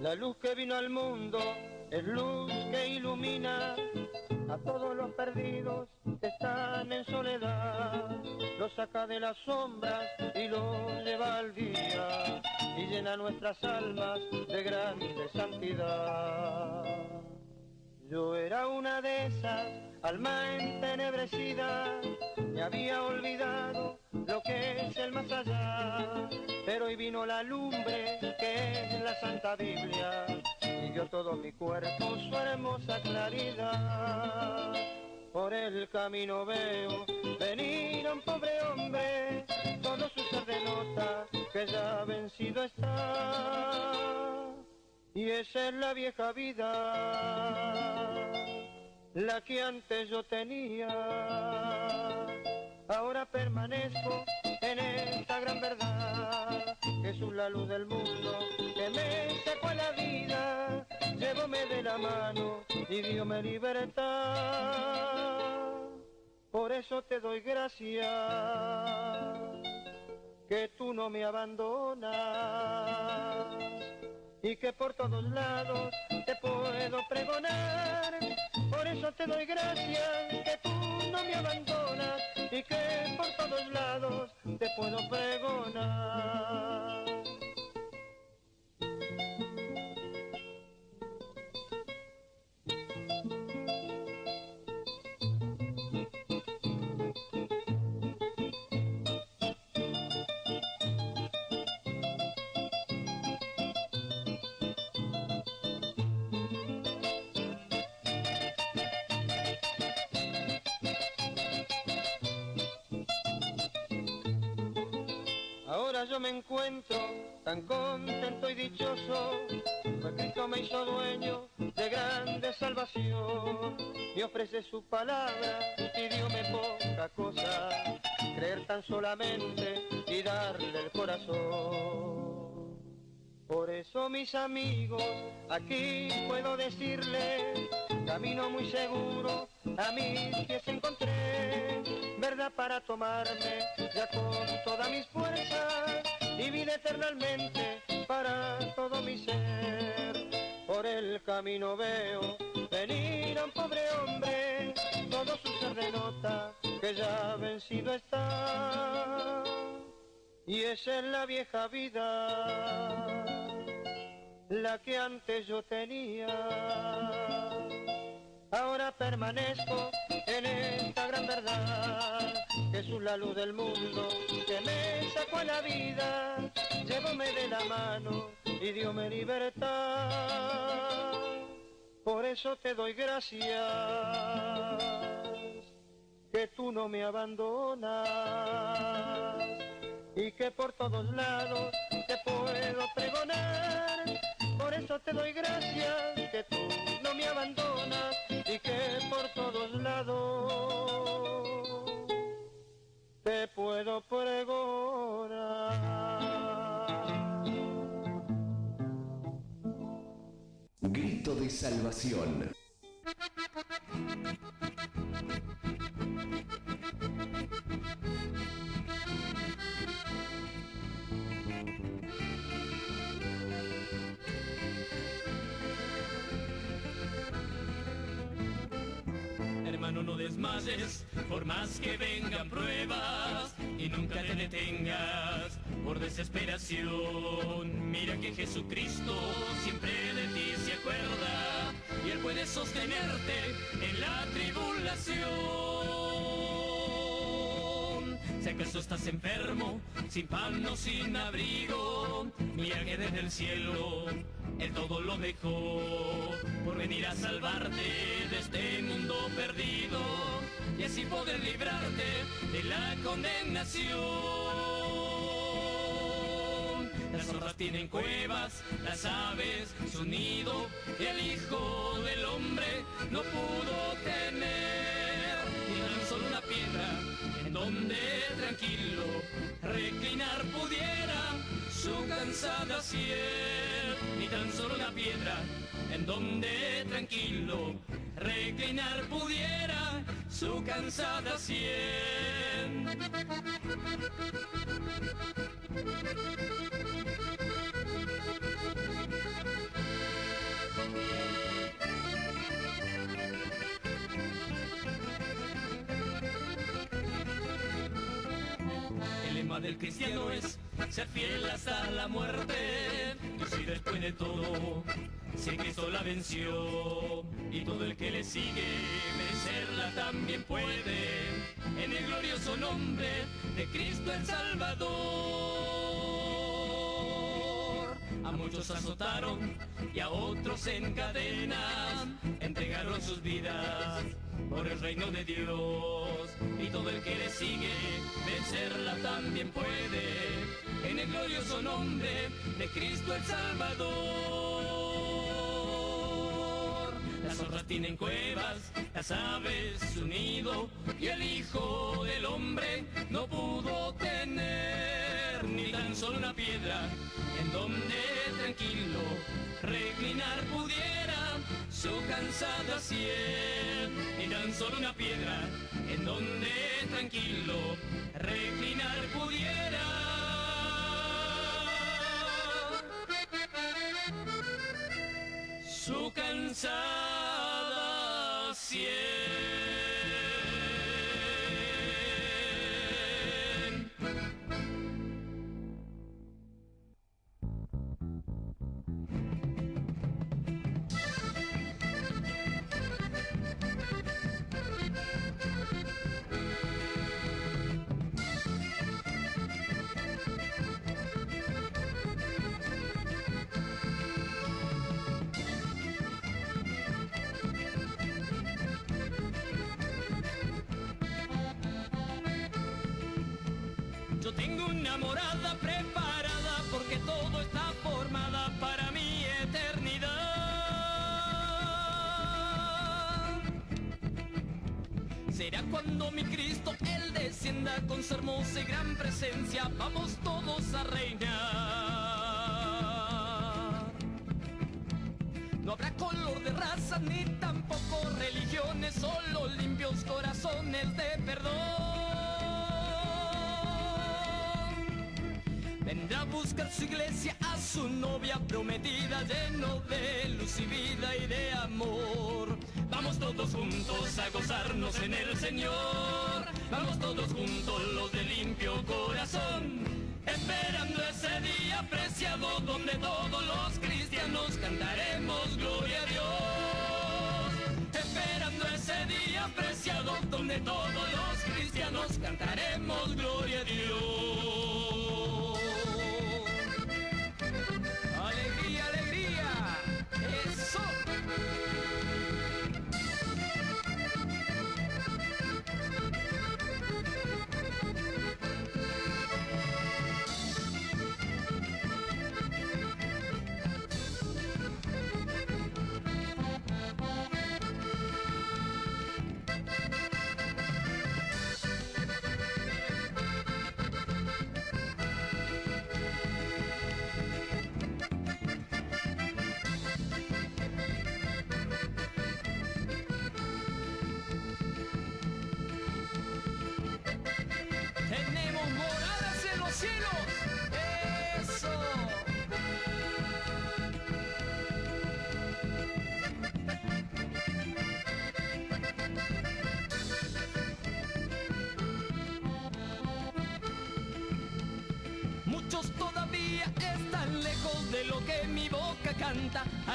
D: La luz que vino al mundo es luz que ilumina a todos los perdidos que están en soledad. Los saca de las sombras y los lleva al día y llena nuestras almas de grande santidad. Yo era una de esas, alma entenebrecida, me había olvidado lo que es el más allá, pero hoy vino la lumbre que es la Santa Biblia y dio todo mi cuerpo su hermosa claridad. Por el camino veo venir a un pobre hombre, todo su ser denota que ya vencido está. Y esa es la vieja vida, la que antes yo tenía. Ahora permanezco en esta gran verdad. Jesús la luz del mundo que me sacó la vida. Llévame de la mano y Dios me libertad. Por eso te doy gracias que tú no me abandonas y que por todos lados te puedo pregonar. Por eso te doy gracias que tú no me abandonas y que por todos lados te puedo pregonar. Encuentro tan contento y dichoso, pues Cristo me hizo dueño de grande salvación. Me ofrece su palabra y dióme poca cosa, creer tan solamente y darle el corazón. Por eso mis amigos, aquí puedo decirles, camino muy seguro, a mis pies encontré, verdad para tomarme ya con todas mis fuerzas y vida eternamente para todo mi ser. Por el camino veo venir a un pobre hombre, todo su ser denota que ya vencido está. Y esa es la vieja vida, la que antes yo tenía. Ahora permanezco en esta gran verdad, Jesús la luz del mundo que me sacó a la vida, llévame de la mano y dióme libertad. Por eso te doy gracias, que tú no me abandonas y que por todos lados te puedo pregonar. Por eso te doy gracias, que tú no me abandonas y que por todos lados te puedo pregonar.
E: Grito de salvación.
F: Hermano, no desmayes, por más que vengan pruebas y nunca te detengas por desesperación. Mira que Jesucristo siempre de ti se acuerda y Él puede sostenerte en la tribulación. Si acaso estás enfermo, sin pan o sin abrigo, mira que desde el cielo Él todo lo dejó por venir a salvarte de este mundo perdido y así poder librarte de la condenación. Las zorras tienen cuevas, las aves su nido, y el hijo del hombre no pudo tener ni tan solo una piedra donde tranquilo reclinar pudiera su cansada sien, ni tan solo una piedra en donde tranquilo reclinar pudiera su cansada sien. Del cristiano es ser fiel hasta la muerte. Y si después de todo, si Cristo la venció, y todo el que le sigue, vencerla también puede. En el glorioso nombre de Cristo el Salvador. A muchos azotaron y a otros encadenan, entregaron sus vidas por el reino de Dios. Y todo el que le sigue, vencerla también puede. En el glorioso nombre de Cristo el Salvador. las zorras tienen cuevas, las aves su nido y el hijo del hombre no pudo tener ni tan solo una piedra en donde tranquilo reclinar pudiera su cansada sien, ni tan solo una piedra en donde tranquilo reclinar pudiera. Su cansada sien. Cuando mi Cristo Él descienda con su hermosa y gran presencia, vamos todos a reinar. No habrá color de raza ni tampoco religiones, solo limpios corazones de perdón. Vendrá a buscar su iglesia a su novia prometida, lleno de luz y vida y de amor. Vamos todos juntos a gozarnos en el Señor. Vamos todos juntos los de limpio corazón. Esperando ese día preciado donde todos los cristianos cantaremos gloria a Dios. Esperando ese día preciado donde todos los cristianos cantaremos gloria a Dios.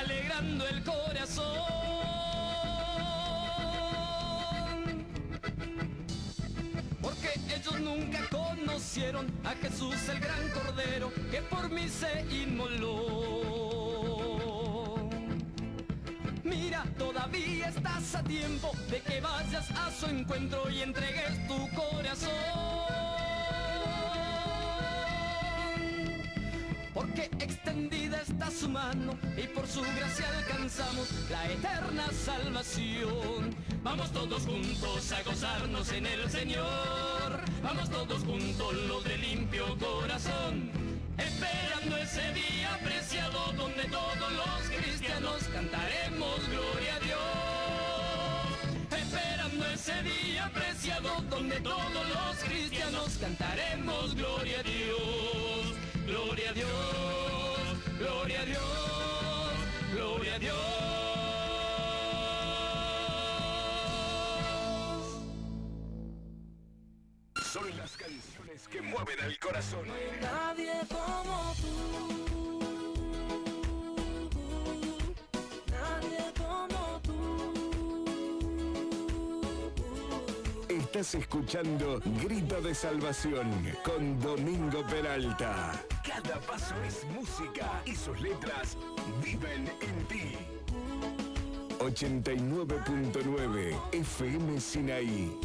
F: Alegrando el corazón. Porque ellos nunca conocieron a Jesús el gran Cordero que por mí se inmoló. Mira, todavía estás a tiempo de que vayas a su encuentro y entregues su gracia alcanzamos la eterna salvación. Vamos todos juntos a gozarnos en el Señor. Vamos todos juntos los de limpio corazón. Esperando ese día preciado donde todos los cristianos cantaremos gloria a Dios. Esperando ese día preciado donde todos los cristianos cantaremos gloria a Dios. Gloria a Dios, Dios.
A: Son las canciones que mueven al corazón.
B: Nadie como tú.
A: Estás escuchando Grito de Salvación con Domingo Peralta. Cada paso es música y sus letras viven en ti. 89.9 FM Sinaí.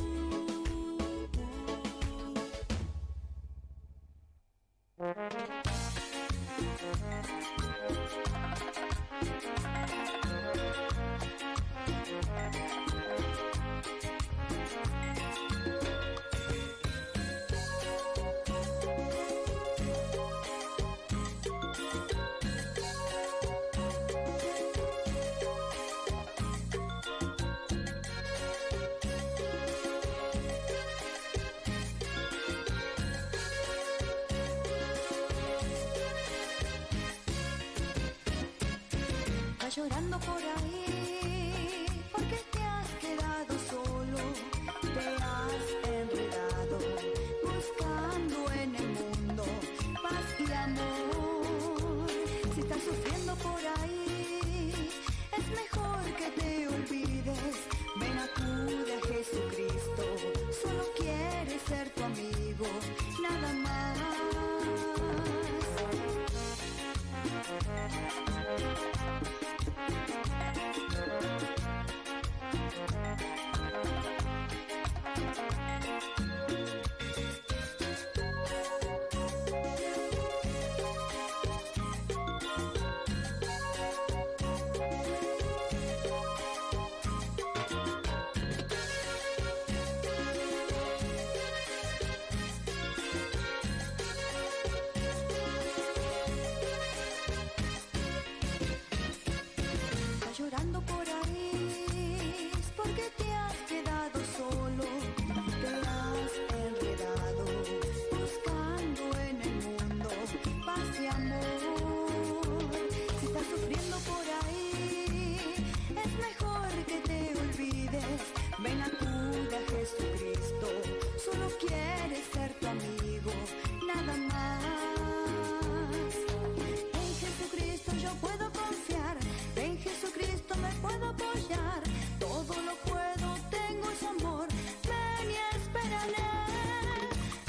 G: Todo lo puedo, tengo su amor, ven y espera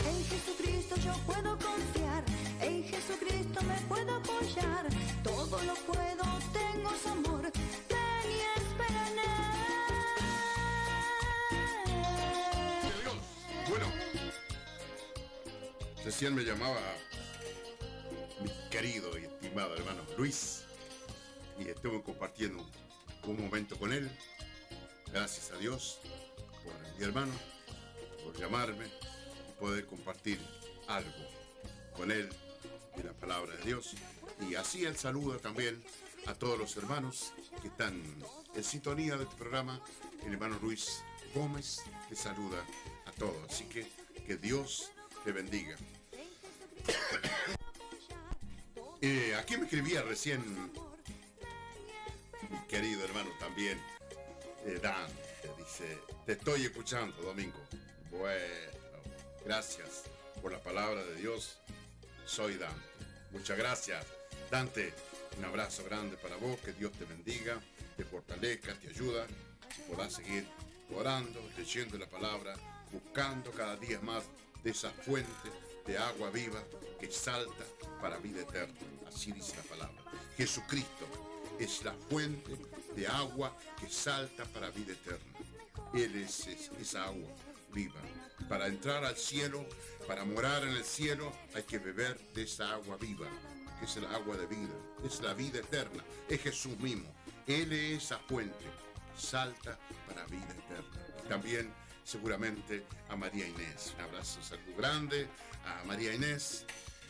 G: en Jesucristo yo puedo confiar, en Jesucristo me puedo apoyar, todo lo puedo, tengo su amor, ven y.
C: Dios. Bueno, recién me llamaba mi querido y estimado hermano Luis y estuve compartiendo un momento con él. Gracias a Dios por mi hermano, por llamarme y poder compartir algo con él de la palabra de Dios. Y así él saluda también a todos los hermanos que están en sintonía de este programa. El hermano Luis Gómez te saluda a todos. Así que que Dios te bendiga. Eh, aquí me escribía recién querido hermano también, eh, Dan, dice, te estoy escuchando, Domingo. Bueno, gracias por la palabra de Dios. Soy Dante. Muchas gracias. Dante, un abrazo grande para vos, que Dios te bendiga, te fortalezca, te ayuda, y podrás seguir orando, leyendo la palabra, buscando cada día más de esa fuente de agua viva que salta para vida eterna. Así dice la palabra. Jesucristo es la fuente de agua que salta para vida eterna. Él es, es- esa agua viva. Para entrar al cielo, para morar en el cielo, hay que beber de esa agua viva, que es el agua de vida, es la vida eterna, es Jesús mismo. Él es esa fuente, salta para vida eterna. También seguramente a María Inés. Un abrazo, saludo grande a María Inés,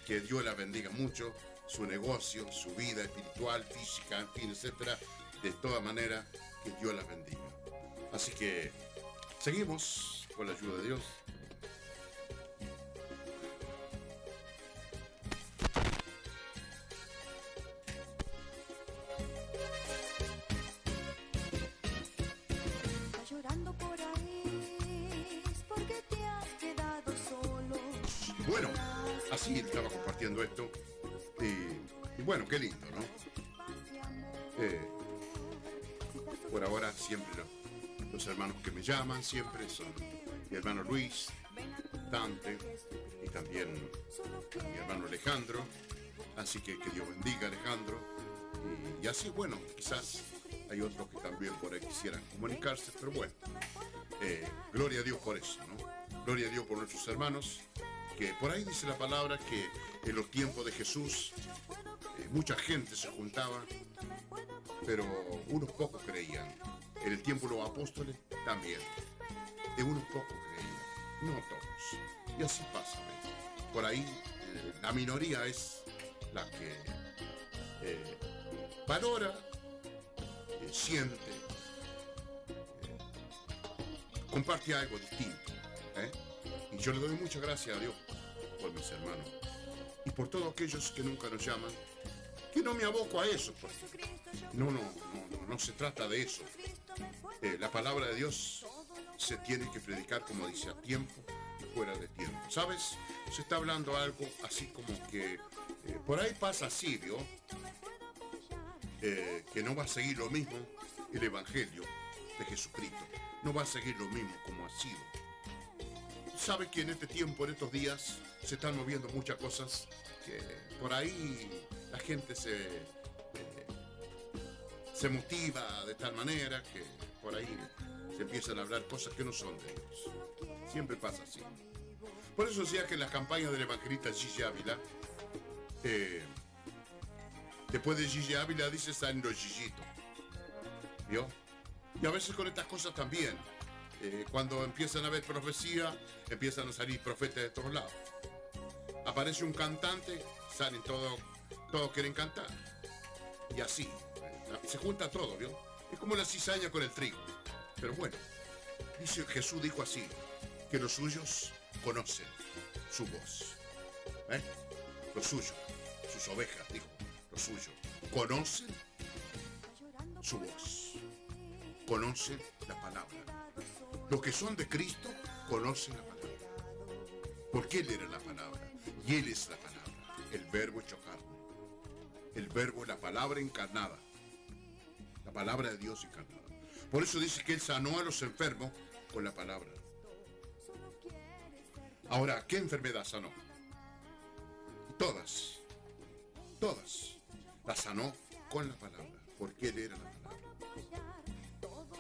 C: que Dios la bendiga mucho, su negocio, su vida espiritual, física, en fin, etcétera. De toda manera, que Dios la bendiga. Así que seguimos con la ayuda de Dios. Bueno, así estaba compartiendo esto. Bueno, qué lindo, ¿no? Eh, por ahora siempre lo- los hermanos que me llaman siempre son mi hermano Luis, Dante y también mi hermano Alejandro. Así que que Dios bendiga Alejandro. Y, así, bueno, quizás hay otros que también por ahí quisieran comunicarse, pero bueno, eh, gloria a Dios por eso, ¿no? Gloria a Dios por nuestros hermanos, que por ahí dice la palabra que en los tiempos de Jesús mucha gente se juntaba, pero unos pocos creían. En el tiempo los apóstoles también. De unos pocos creían, no todos. Y así pasa. Por ahí eh, la minoría es la que eh, valora, eh, siente, eh, comparte algo distinto. ¿eh? Y yo le doy muchas gracias a Dios por mis hermanos y por todos aquellos que nunca nos llaman, que no me aboco a eso. pues. No, no, no, no, se trata de eso. Eh, la palabra de Dios se tiene que predicar, como dice, a tiempo y fuera de tiempo. ¿Sabes? Se está hablando algo así como que eh, por ahí pasa así, ¿vio? Eh, que no va a seguir lo mismo el Evangelio de Jesucristo. No va a seguir lo mismo como ha sido. Sabe que en este tiempo, en estos días, se están moviendo muchas cosas que por ahí la gente se, eh, se motiva de tal manera que por ahí se empiezan a hablar cosas que no son de Dios. Siempre pasa así. Por eso decía que en las campañas del evangelista Gigi Ávila, eh, después de Gigi Ávila dice salen los Gigitos. ¿Vio? Y a veces con estas cosas también. eh, cuando empiezan a haber profecía, empiezan a salir profetas de todos lados. Aparece un cantante, salen todos, todos quieren cantar. Y así. Se junta todo, ¿vio? Es como la cizaña con el trigo. Pero bueno, dice, Jesús dijo así, que los suyos conocen su voz. ¿Eh? Los suyos, sus ovejas, dijo, los suyos, conocen su voz. Conocen la palabra. Los que son de Cristo conocen la palabra. Porque Él era la palabra. Y Él es la palabra. El verbo hecho. El verbo la palabra encarnada. La palabra de Dios encarnada. Por eso dice que Él sanó a los enfermos con la palabra. Ahora, ¿qué enfermedad sanó? Todas. Todas. La sanó con la palabra. Porque Él era la palabra.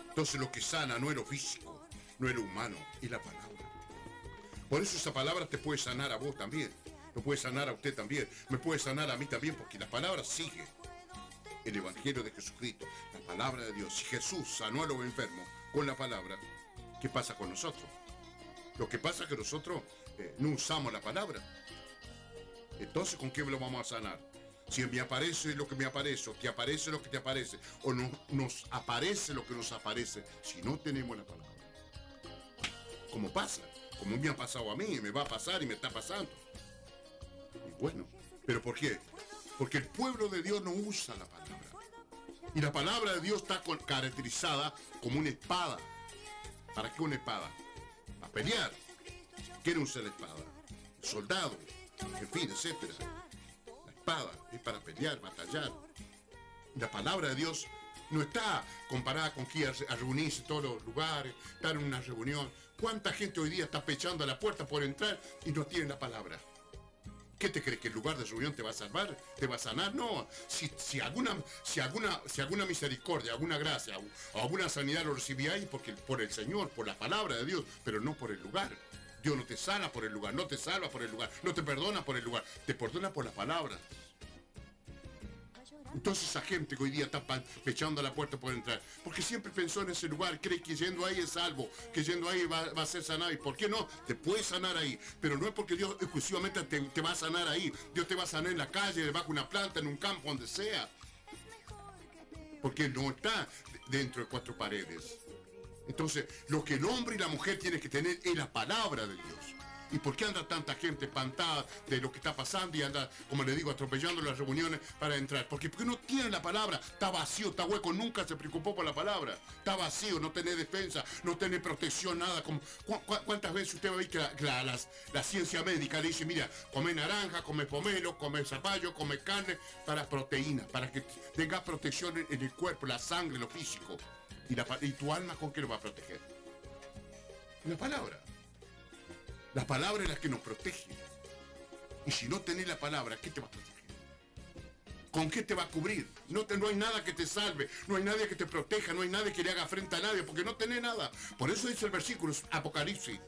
C: Entonces lo que sana no es lo físico, no es lo humano, es la palabra. Por eso esa palabra te puede sanar a vos también. Lo puede sanar a usted también. Me puede sanar a mí también porque la palabra sigue. El Evangelio de Jesucristo, la palabra de Dios. Si Jesús sanó a los enfermos con la palabra, ¿qué pasa con nosotros? Lo que pasa es que nosotros eh, no usamos la palabra. Entonces, ¿con qué lo vamos a sanar? Si me aparece lo que me aparece, o te aparece lo que te aparece, o no, nos aparece lo que nos aparece, si no tenemos la palabra. Como pasa, como me ha pasado a mí, me va a pasar y me está pasando. Bueno, ¿pero por qué? Porque el pueblo de Dios no usa la palabra. Y la palabra de Dios está caracterizada como una espada. ¿Para qué una espada? Para pelear. ¿Quién usa la espada? Soldado, en fin, etcétera. La espada es para pelear, batallar. La palabra de Dios no está comparada con que a reunirse en todos los lugares, estar en una reunión. ¿Cuánta gente hoy día está pechando a la puerta por entrar y no tiene la palabra? ¿Qué te crees que el lugar de reunión te va a salvar? ¿Te va a sanar? No. Si, alguna, si, alguna, si alguna misericordia, alguna gracia o alguna sanidad lo recibí ahí porque, por el Señor, por la palabra de Dios, pero no por el lugar. Dios no te sana por el lugar, no te salva por el lugar, no te perdona por el lugar, te perdona por la palabra. Entonces esa gente que hoy día está pechando la puerta por entrar, porque siempre pensó en ese lugar, cree que yendo ahí es salvo, que yendo ahí va, a ser sanado. ¿Y por qué no? Te puede sanar ahí, pero no es porque Dios exclusivamente te, te va a sanar ahí. Dios te va a sanar en la calle, debajo de una planta, en un campo, donde sea. Porque no está dentro de cuatro paredes. Entonces, lo que el hombre y la mujer tienen que tener es la palabra de Dios. ¿Y por qué anda tanta gente espantada de lo que está pasando y anda, como le digo, atropellando las reuniones para entrar? Porque, porque no tiene la palabra, está vacío, está hueco, nunca se preocupó por la palabra. Está vacío, no tiene defensa, no tiene protección, nada. Como, ¿cu- cu- ¿Cuántas veces usted va a ver que la, la- ciencia médica dice, mira, come naranja, come pomelo, come zapallo, come carne, para proteína, para que tenga protección en, el cuerpo, la sangre, lo físico? ¿Y, ¿Y tu alma con qué lo va a proteger? La palabra. La palabra es la que nos protege. Y si no tenés la palabra, ¿qué te va a proteger? ¿Con qué te va a cubrir? No, te- no hay nada que te salve, no hay nadie que te proteja, no hay nadie que le haga frente a nadie, porque no tenés nada. Por eso dice el versículo, Apocalipsis.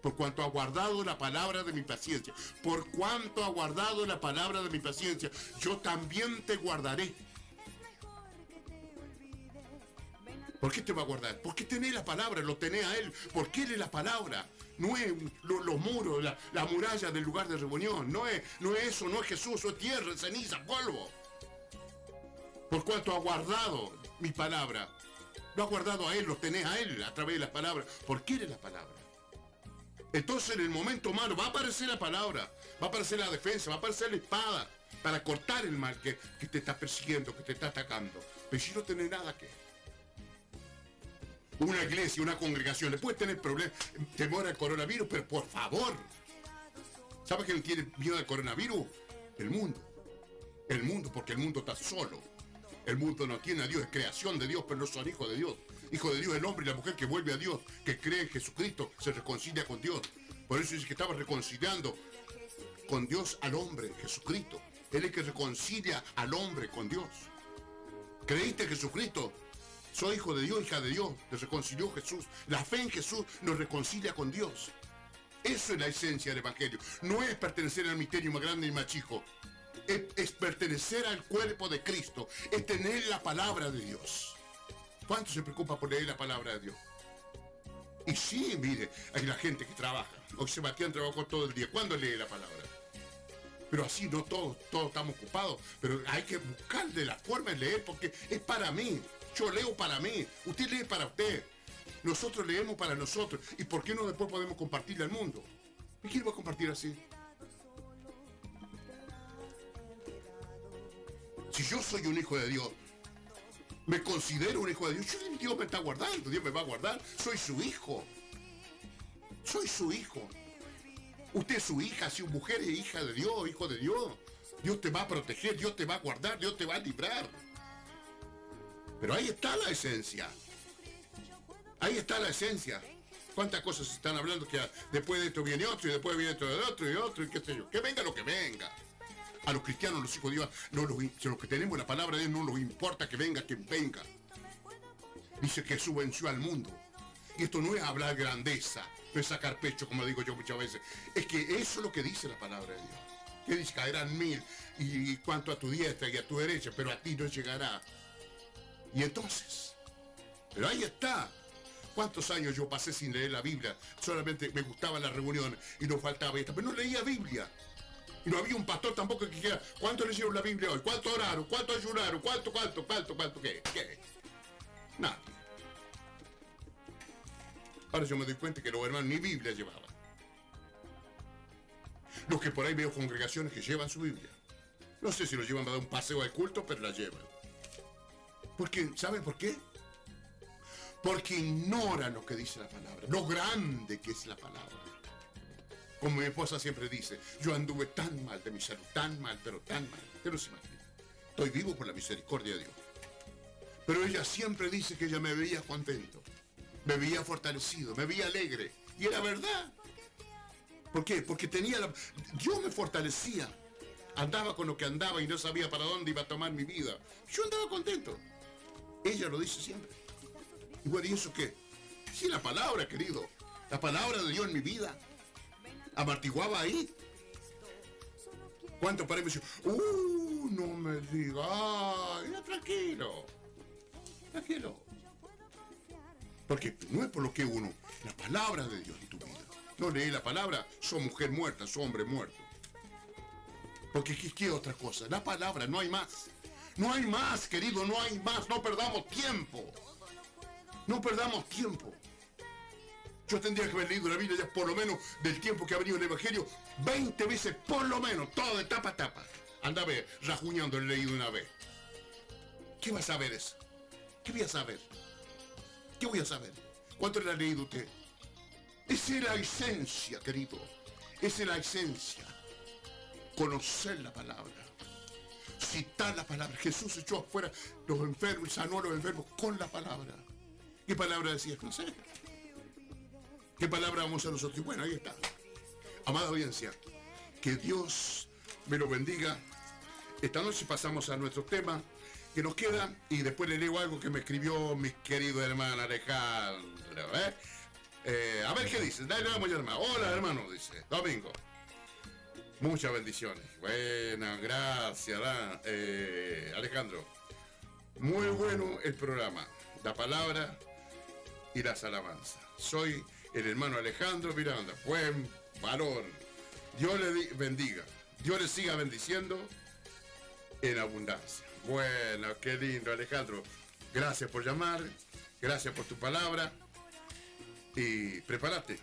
C: Por cuanto ha guardado la palabra de mi paciencia, por cuanto ha guardado la palabra de mi paciencia, yo también te guardaré. ¿Por qué te va a guardar? Porque tenés la palabra, lo tenés a Él. Porque Él es la palabra. No es lo- los muros, la, la muralla del lugar de reunión. No es, no es eso, no es Jesús, es tierra, ceniza, polvo. Por cuanto ha guardado mi palabra. Lo ha guardado a Él, lo tenés a Él a través de las palabras. Porque Él es la palabra. Entonces en el momento malo va a aparecer la palabra, va a aparecer la defensa, va a aparecer la espada, para cortar el mal que, que te está persiguiendo, que te está atacando. Pero si no tenés nada que... Una iglesia, una congregación, le puede tener problemas, temor al coronavirus, pero por favor. ¿Sabes quién tiene miedo al coronavirus? El mundo. El mundo, porque el mundo está solo. El mundo no tiene a Dios, es creación de Dios, pero no son hijos de Dios. Hijo de Dios el hombre y la mujer que vuelve a Dios, que cree en Jesucristo, se reconcilia con Dios. Por eso dice que estaba reconciliando con Dios al hombre, Jesucristo. Él es el que reconcilia al hombre con Dios. ¿Creíste en Jesucristo? Soy hijo de Dios, hija de Dios. Te reconcilió Jesús. La fe en Jesús nos reconcilia con Dios. Eso es la esencia del Evangelio. No es pertenecer al misterio más grande y más. Es, pertenecer al cuerpo de Cristo. Es tener la palabra de Dios. ¿Cuánto se preocupa por leer la palabra de Dios? Y sí, mire, hay la gente que trabaja. Hoy Sebastián trabajó todo el día. ¿Cuándo lee la palabra? Pero así no todos, todos estamos ocupados. Pero hay que buscarle la forma de leer porque es para mí. Yo leo para mí. Usted lee para usted. Nosotros leemos para nosotros. ¿Y por qué no después podemos compartirle al mundo? ¿Y quién va a compartir así? Si yo soy un hijo de Dios, me considero un hijo de Dios, yo- Dios me está guardando, Dios me va a guardar. Soy su hijo. Soy su hijo. Usted es su hija, si mujer es hija de Dios, hijo de Dios. Dios te va a proteger, Dios te va a guardar, Dios te va a librar. Pero ahí está la esencia. Ahí está la esencia. ¿Cuántas cosas están hablando que después de esto viene otro y después viene otro de otro y otro y qué sé yo? Que venga lo que venga. A los cristianos, los hijos de Dios, no los, que tenemos la palabra de Dios, no nos importa que venga quien venga. Dice que venció al mundo. Y esto no es hablar grandeza, no es sacar pecho, como digo yo muchas veces. Es que eso es lo que dice la palabra de Dios. Que dice, caerán mil y, y cuanto a tu diestra y a tu derecha, pero a ti no llegará. Y entonces, pero ahí está. ¿Cuántos años yo pasé sin leer la Biblia? Solamente me gustaba la reunión y no faltaba esta, pero no leía Biblia. Y no había un pastor tampoco que dijera, ¿cuánto leyeron la Biblia hoy? ¿Cuánto oraron? ¿Cuánto ayunaron? ¿Cuánto, cuánto, cuánto, cuánto, qué? ¿Qué? Nadie. Ahora yo me doy cuenta que los hermanos ni Biblia llevaban. Los que por ahí veo congregaciones que llevan su Biblia. No sé si lo llevan para dar un paseo al culto, pero la llevan. Porque, ¿saben por qué? Porque ignoran lo que dice la palabra, lo grande que es la palabra. Como mi esposa siempre dice, yo anduve tan mal de mi salud, tan mal, pero tan mal. Usted no se. Estoy vivo por la misericordia de Dios. Pero ella siempre dice que ella me veía contento, me veía fortalecido, me veía alegre. Y era verdad. ¿Por qué? Porque tenía la... Dios me fortalecía. Andaba con lo que andaba y no sabía para dónde iba a tomar mi vida. Yo andaba contento. Ella lo dice siempre. Y bueno, ¿y eso qué? Sí, la palabra, querido. La palabra de Dios en mi vida. Amartiguaba ahí. ¿Cuántos mí decían, uh, no me digas, tranquilo. Tranquilo. Porque no es por lo que uno, la palabra de Dios en tu vida. No leí la palabra, sos mujer muerta, sos hombre muerto. Porque ¿qué, qué otra cosa? La palabra, no hay más. No hay más, querido, no hay más. No perdamos tiempo. No perdamos tiempo. Yo tendría que haber leído la Biblia ya por lo menos del tiempo que ha venido el Evangelio 20 veces, por lo menos, todo de tapa a tapa. Anda a ver, rajuñando el leído una vez. ¿Qué vas a saber eso? ¿Qué voy a saber? ¿Qué voy a saber? ¿Cuánto le ha leído usted? Esa es la esencia, querido. Esa es la esencia. Conocer la palabra. Citar la palabra. Jesús echó afuera los enfermos sanó a los enfermos con la palabra. ¿Qué palabra decía? No sé. ¿Qué palabra vamos a nosotros? Y bueno, ahí está. Amada audiencia, que Dios me lo bendiga. Esta noche pasamos a nuestro tema que nos queda y después le leo algo que me escribió mi querido hermano Alejandro. ¿eh? Eh, a ver qué dice. Dale, vamos, hermano. Hola, hermano, dice. Domingo. Muchas bendiciones. Bueno, gracias. Eh, Alejandro. Muy bueno el programa. La palabra y las alabanzas. Soy el hermano Alejandro Miranda. Buen varón. Dios le di- bendiga. Dios le siga bendiciendo en abundancia. Bueno, qué lindo, Alejandro. Gracias por llamar. Gracias por tu palabra. Y prepárate.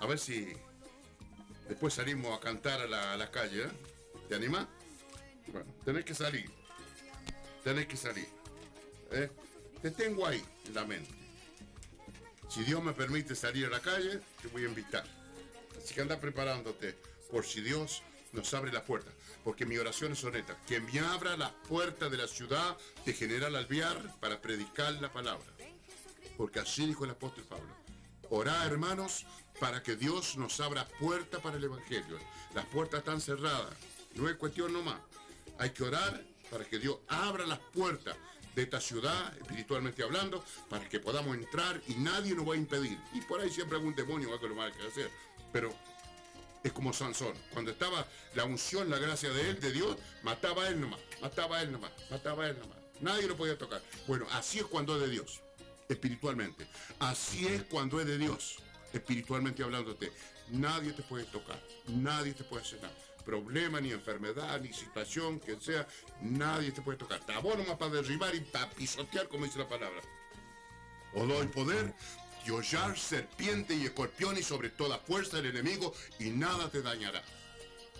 C: A ver si después salimos a cantar a la, a la calle. ¿eh? ¿Te animás? Bueno, tenés que salir. Tenés que salir. ¿eh? Te tengo ahí en la mente. Si Dios me permite salir a la calle, te voy a invitar. Así que anda preparándote por si Dios nos abre la puerta. Porque mi oración es honesta. Que me abra la puerta de la ciudad de General Alvear para predicar la palabra. Porque así dijo el apóstol Pablo. Orá, hermanos, para que Dios nos abra puerta para el Evangelio. Las puertas están cerradas. No es cuestión nomás. Hay que orar para que Dios abra las puertas de esta ciudad, espiritualmente hablando, para que podamos entrar y nadie nos va a impedir. Y por ahí siempre algún demonio va a que lo va a hacer. Pero es como Sansón. Cuando estaba la unción, la gracia de él, de Dios, mataba a él nomás, mataba a él nomás, mataba a él nomás. Nadie lo podía tocar. Bueno, así es cuando es de Dios, espiritualmente. Así es cuando es de Dios, espiritualmente hablándote. Nadie te puede tocar, nadie te puede hacer nada. Problema, ni enfermedad, ni situación, que sea, nadie te puede tocar. Está nomás para derribar y para pisotear, como dice la palabra. O doy poder y hollar serpiente y escorpión y sobre toda fuerza del enemigo y nada te dañará.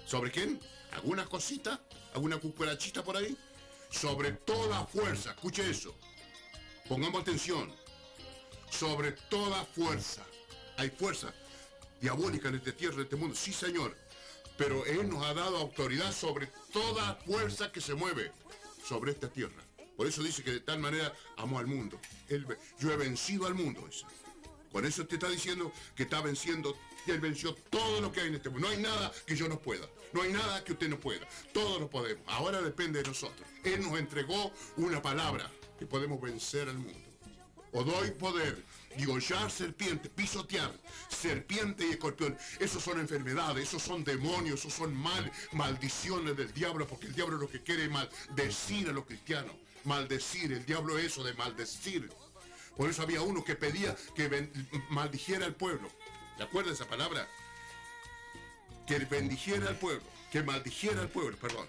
C: ¿Sobre quién? ¿Alguna cosita? ¿Alguna cucarachita por ahí? Sobre toda fuerza, escuche eso. Pongamos atención. Sobre toda fuerza. Hay fuerza diabólica en esta tierra, en este mundo. Sí, Señor. Pero Él nos ha dado autoridad sobre toda fuerza que se mueve sobre esta tierra. Por eso dice que de tal manera amó al mundo. Yo he vencido al mundo. Dice. Por eso te está diciendo que está venciendo, Él venció todo lo que hay en este mundo. No hay nada que yo no pueda. No hay nada que usted no pueda. Todos lo podemos. Ahora depende de nosotros. Él nos entregó una palabra que podemos vencer al mundo. O doy poder, digollar serpiente, pisotear, serpiente y escorpión. Esos son enfermedades, esos son demonios, esos son mal, maldiciones del diablo, porque el diablo lo que quiere es maldecir a los cristianos. Maldecir, el diablo es eso de maldecir. Por eso había uno que pedía que maldijera al pueblo. ¿De acuerdo esa palabra? Que bendijera al pueblo, que maldijera al pueblo, perdón.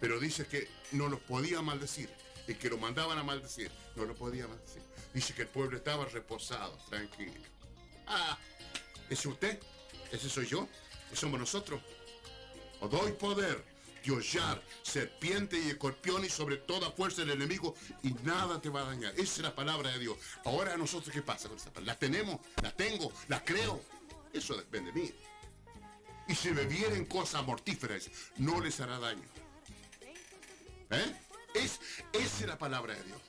C: Pero dice que no los podía maldecir. El que lo mandaban a maldecir, no lo podía maldecir. Dice que el pueblo estaba reposado, tranquilo. Ah, ¿ese es usted? ¿Ese soy yo? ¿Ese somos nosotros? Os doy poder de hollar serpiente y escorpión y sobre toda fuerza del enemigo y nada te va a dañar. Esa es la palabra de Dios. Ahora a nosotros qué pasa con esa palabra? ¿La tenemos? ¿La tengo? ¿La creo? Eso depende de mí. Y si me vienen cosas mortíferas, no les hará daño. ¿Eh? Es, es la palabra de Dios.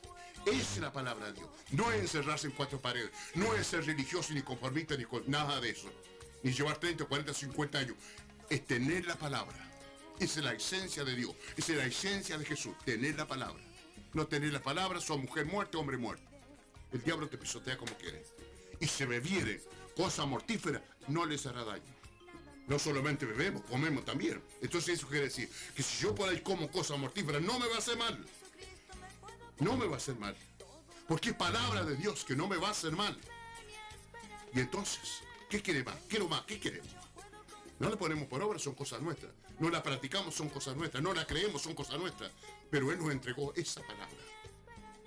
C: Es la palabra de Dios. No es encerrarse en cuatro paredes. No es ser religioso ni conformista ni con nada de eso. Ni llevar 30, 40, 50 años. Es tener la palabra. Esa es la esencia de Dios. Esa es la esencia de Jesús. Tener la palabra. No tener la palabra, son mujer muerta, hombre muerto. El diablo te pisotea como quiere. Y si bebiere cosa mortífera, no les hará daño. No solamente bebemos, comemos también. Entonces eso quiere decir que si yo por ahí como cosas mortíferas, no me va a hacer mal. No me va a hacer mal. Porque es palabra de Dios que no me va a hacer mal. Y entonces, ¿qué quiere más? Quiero más, ¿qué queremos? No la ponemos por obra, son cosas nuestras. No la practicamos, son cosas nuestras. No la creemos, son cosas nuestras. Pero Él nos entregó esa palabra.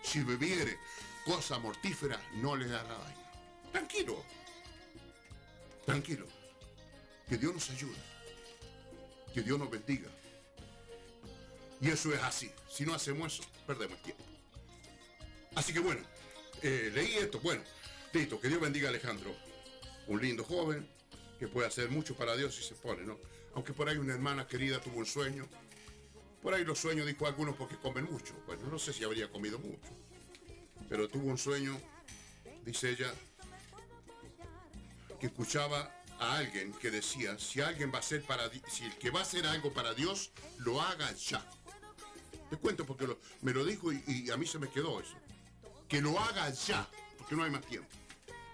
C: Si bebiere cosa mortífera, no le dará daño. Tranquilo. Tranquilo. Que Dios nos ayude. Que Dios nos bendiga. Y eso es así. Si no hacemos eso, perdemos tiempo. Así que bueno, eh, leí esto. Bueno, listo. Que Dios bendiga a Alejandro. Un lindo joven que puede hacer mucho para Dios si se pone, ¿no? Aunque por ahí una hermana querida tuvo un sueño. Por ahí los sueños, dijo algunos, porque comen mucho. Bueno, no sé si habría comido mucho. Pero tuvo un sueño, dice ella, que escuchaba a alguien que decía, si alguien va a hacer para si el que va a hacer algo para Dios, lo haga ya. Te cuento porque me lo dijo y, a mí se me quedó eso. Que lo haga ya, porque no hay más tiempo.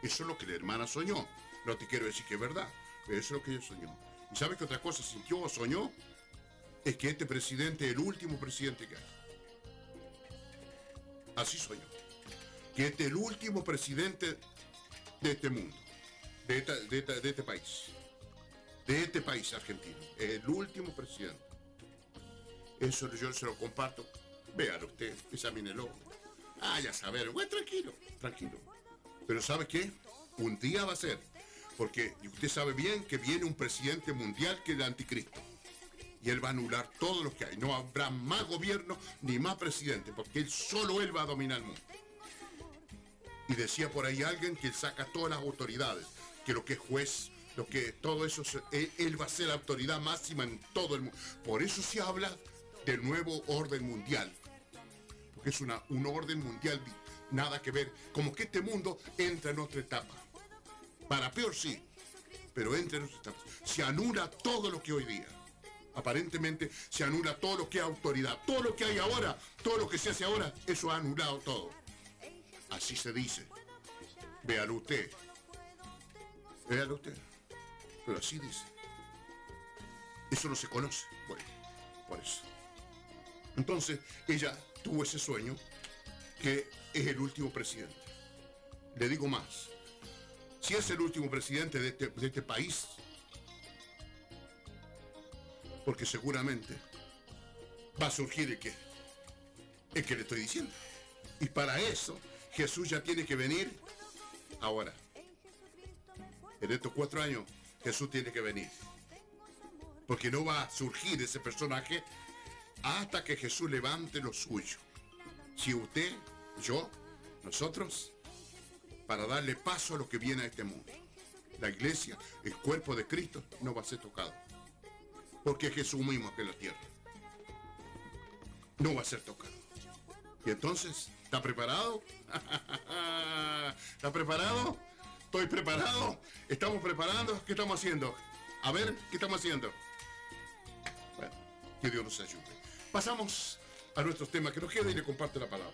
C: Eso es lo que la hermana soñó. No te quiero decir que es verdad, pero eso es lo que ella soñó. ¿Y sabes qué otra cosa sintió o soñó? Es que este presidente es el último presidente que hay. Así soñó. Que este es el último presidente de este mundo, de, este país, de este país argentino. El último presidente. Eso yo se lo comparto. Véalo usted, examínelo. Ah, ya saber, bueno, tranquilo, tranquilo. Pero ¿sabe qué? Un día va a ser. Porque usted sabe bien que viene un presidente mundial que el anticristo.
H: Y él va a anular todo lo que hay. No habrá más gobierno ni más presidente, porque él solo él va a dominar el mundo. Y decía por ahí alguien que saca todas las autoridades, que lo que es juez, lo que todo eso, él, va a ser la autoridad máxima en todo el mundo. Por eso se habla del nuevo orden mundial. Porque es una, un orden mundial, di- nada que ver. Como que este mundo entra en otra etapa. Para peor sí, pero entra en otra etapa. Se anula todo lo que hoy día. Aparentemente se anula todo lo que es autoridad. Todo lo que hay ahora, todo lo que se hace ahora, eso ha anulado todo. Así se dice. Véalo usted. Véalo usted. Pero así dice. Eso no se conoce. Por eso. Entonces, ella tuvo ese sueño que es el último presidente. Le digo más. Si es el último presidente de este, de este país, porque seguramente va a surgir el que, el que le estoy diciendo. Y para eso Jesús ya tiene que venir ahora. En estos cuatro años Jesús tiene que venir. Porque no va a surgir ese personaje hasta que Jesús levante lo suyo. Si usted, yo, nosotros, para darle paso a lo que viene a este mundo. La iglesia, el cuerpo de Cristo, no va a ser tocado. Porque es Jesús mismo que la tierra. No va a ser tocado. Y entonces, ¿está preparado? ¿Está preparado? ¿Estoy preparado? ¿Estamos preparando? ¿Qué estamos haciendo? A ver, ¿qué estamos haciendo? Bueno, que Dios nos ayude. Pasamos a nuestros temas. Que nos quede y le comparte la palabra.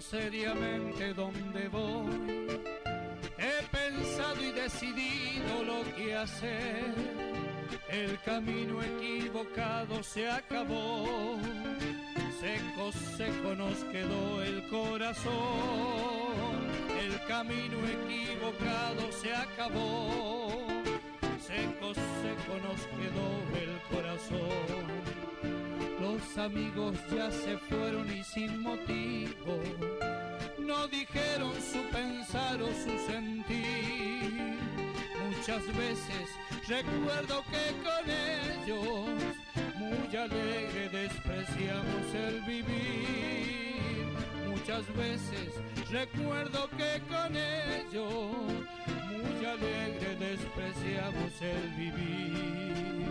E: Seriamente dónde voy. He pensado y decidido lo que hacer. El camino equivocado se acabó. Seco, seco nos quedó el corazón. El camino equivocado se acabó. Seco, seco nos quedó el corazón. Los amigos ya se fueron y sin motivo dijeron su pensar o su sentir. Muchas veces recuerdo que con ellos muy alegre despreciamos el vivir. Muchas veces recuerdo que con ellos muy alegre despreciamos el vivir.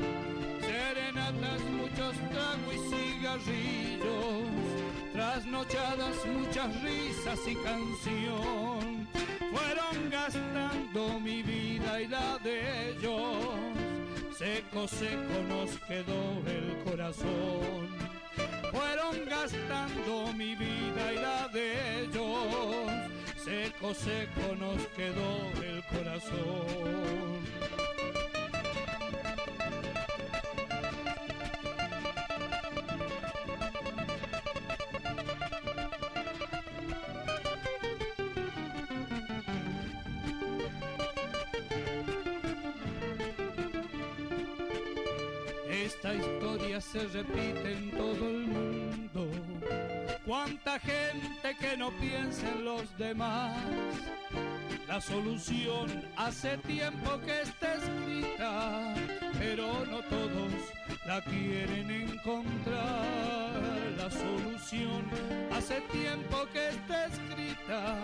E: Serenatas, muchos tragos y cigarrillos, trasnochadas, muchas risas y canción, fueron gastando mi vida y la de ellos. Seco, seco nos quedó el corazón. Fueron gastando mi vida y la de ellos. Seco, seco nos quedó el corazón. Repite en todo el mundo. Cuánta gente que no piensa en los demás. La solución hace tiempo que está escrita, pero no todos la quieren encontrar. La solución hace tiempo que está escrita,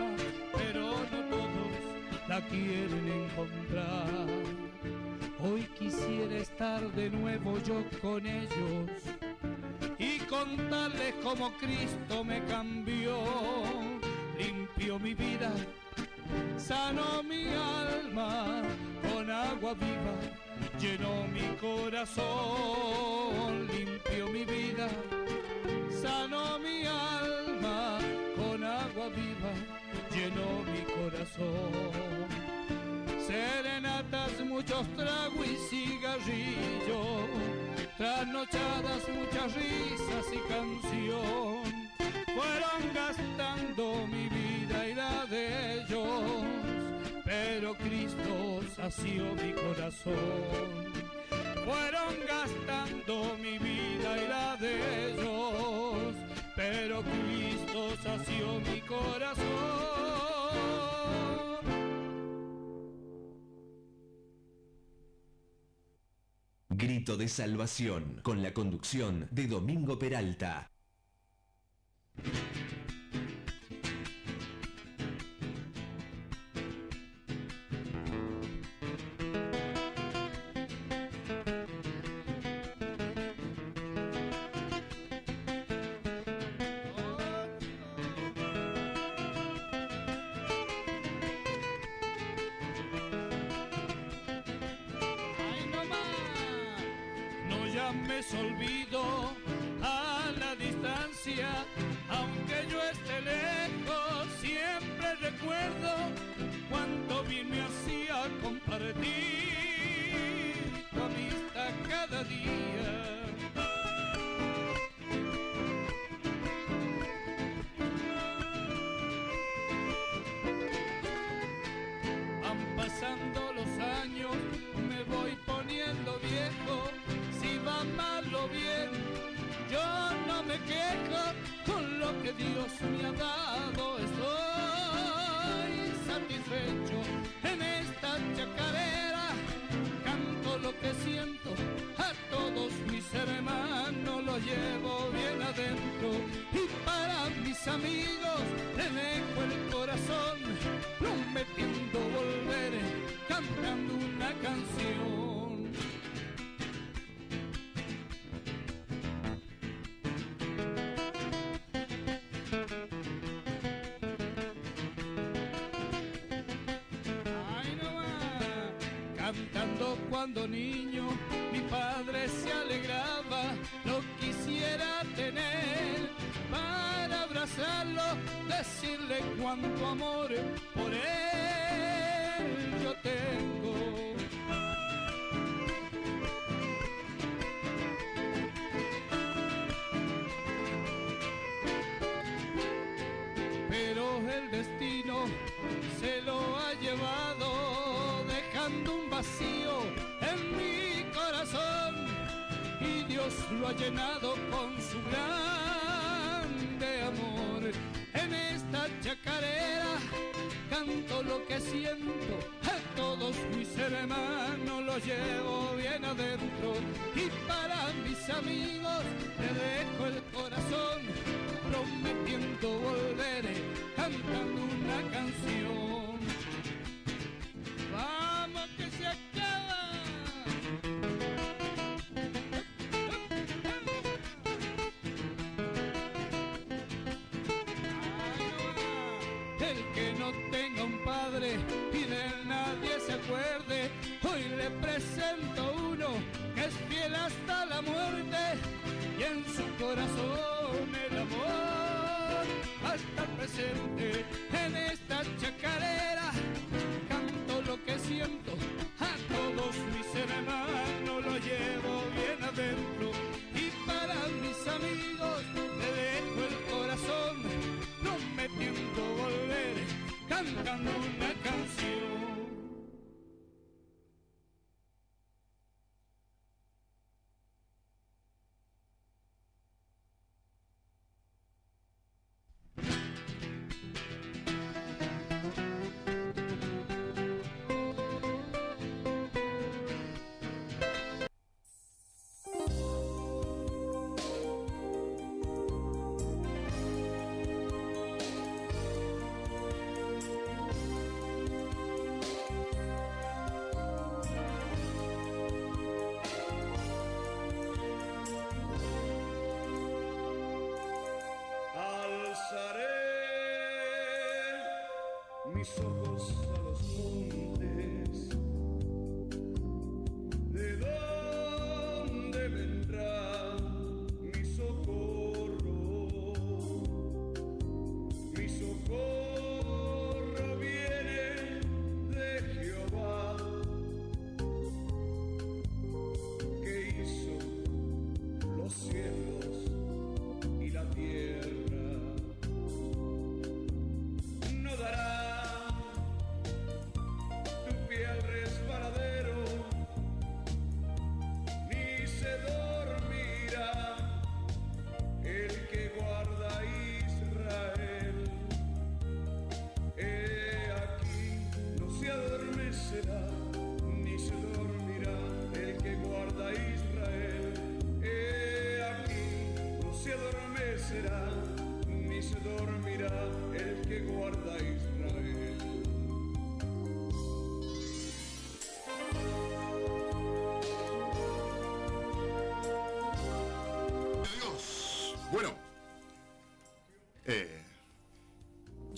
E: pero no todos la quieren encontrar. Hoy quisiera estar de nuevo yo con ellos y contarles cómo Cristo me cambió, limpió mi vida, sanó mi alma, con agua viva llenó mi corazón, limpió mi vida, sanó mi alma, con agua viva llenó mi corazón muchos tragos y cigarrillos, trasnochadas, muchas risas y canción, fueron gastando mi vida y la de ellos, pero Cristo sació mi corazón. Fueron gastando mi vida y la de ellos, pero Cristo sació mi corazón.
I: Grito de Salvación, con la conducción de Domingo Peralta.
E: Lo quisiera tener para abrazar abrazarlo, decirle cuánto amor por él Lo ha llenado con su grande amor. En esta chacarera canto lo que siento, a todos mis hermanos lo llevo bien adentro y para mis amigos le dejo el corazón prometiendo volver cantando una canción. Muerte y en su corazón el amor va a presente en esta chacarera. Canto lo que siento, a todos mis hermanos lo llevo bien adentro y para mis amigos le dejo el corazón, prometiendo volver cantando una canción.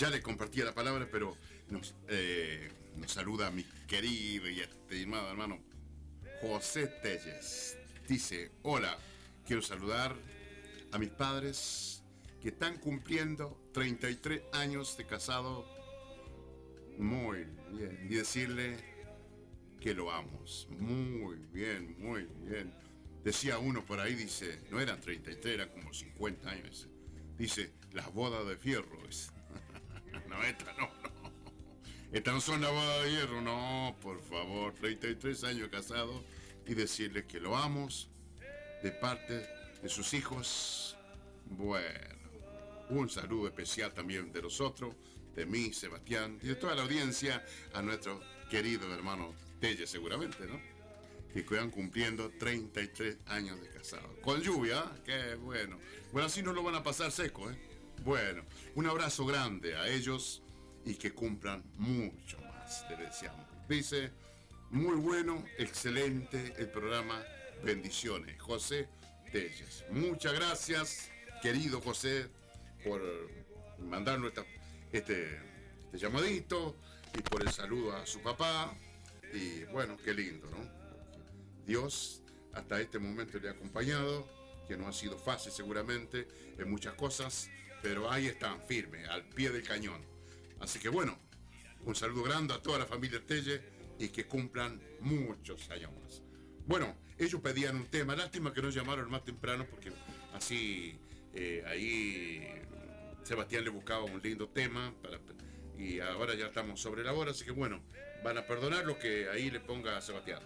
C: Ya le compartí la palabra, pero nos, eh, nos saluda mi querido y estimado hermano José Telles. Dice, hola, quiero saludar a mis padres que están cumpliendo 33 años de casado. Muy bien. Y decirle que lo amos. Muy bien, muy bien. Decía uno por ahí, dice, no eran 33, eran como 50 años. Dice, las bodas de fierro. No, esta no, no. Estas no son de hierro, no, por favor. 33 años casados y decirles que lo amos de parte de sus hijos. Bueno, un saludo especial también de nosotros, de mí, Sebastián, y de toda la audiencia, a nuestro querido hermano Telle, seguramente, ¿no? Que quedan cumpliendo 33 años de casado. Con lluvia, ¿eh? qué bueno. Bueno, así no lo van a pasar seco, ¿eh? Bueno, un abrazo grande a ellos y que cumplan mucho más, te deseamos. Dice, muy bueno, excelente el programa, bendiciones. José Telles. Muchas gracias, querido José, por mandarnos esta- este, este llamadito y por el saludo a su papá. Y bueno, qué lindo, ¿no? Dios hasta este momento le ha acompañado, que no ha sido fácil seguramente en muchas cosas, pero ahí están, firmes, al pie del cañón. Así que bueno, un saludo grande a toda la familia Telle y que cumplan muchos años más. Bueno, ellos pedían un tema, lástima que no llamaron más temprano porque así eh, ahí Sebastián le buscaba un lindo tema para, y ahora ya estamos sobre la hora, así que bueno, van a perdonar lo que ahí le ponga a Sebastián.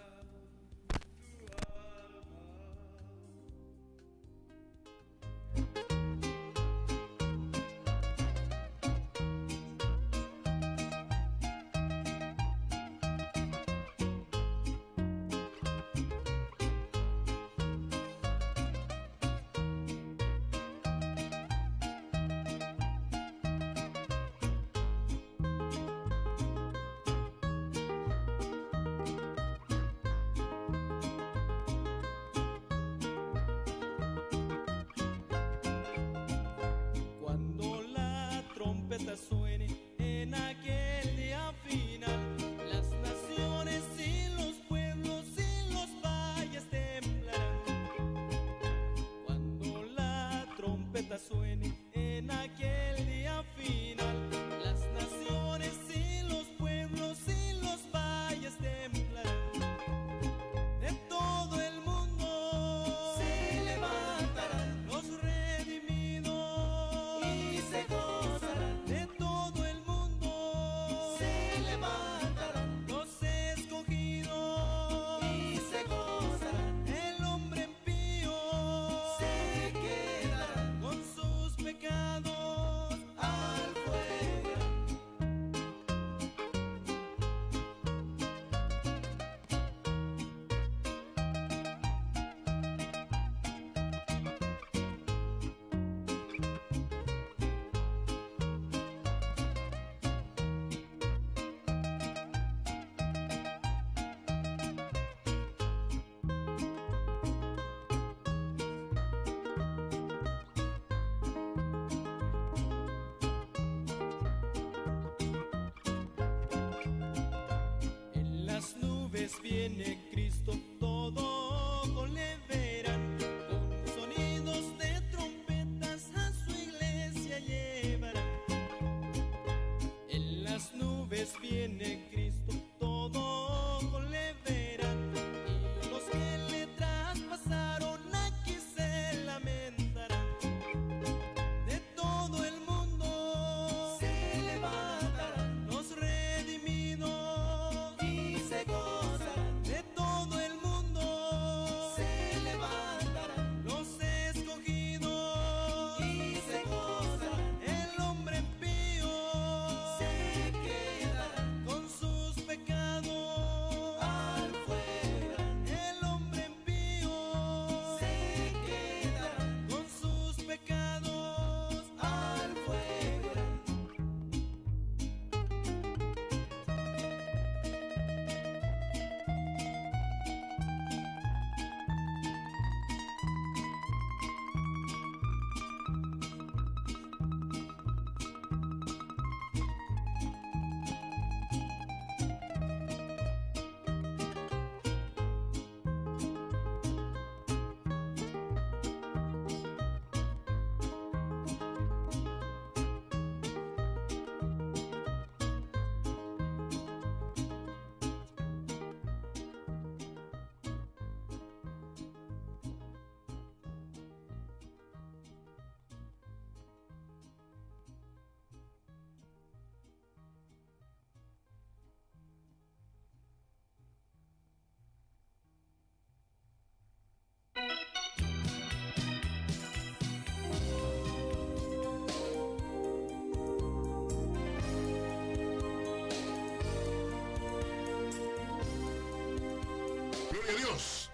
B: Nubes viene Cristo,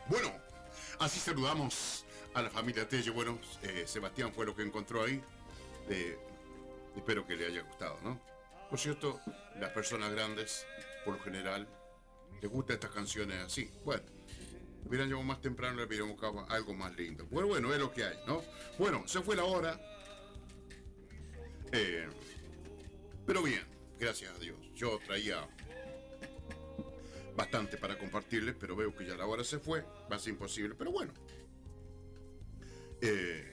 C: Bueno, así saludamos a la familia Tello. Bueno, eh, Sebastián fue lo que encontró ahí. Eh, espero que le haya gustado, ¿no? Por cierto, las personas grandes, por lo general, les gustan estas canciones así. Bueno, hubieran llegado más temprano, le hubiéramos buscado algo más lindo. Bueno, bueno, es lo que hay, ¿no? Bueno, se fue la hora. Eh, pero bien, gracias a Dios. Yo traía bastante para compartirles, pero veo que ya la hora se fue, va a ser imposible, pero bueno. Eh,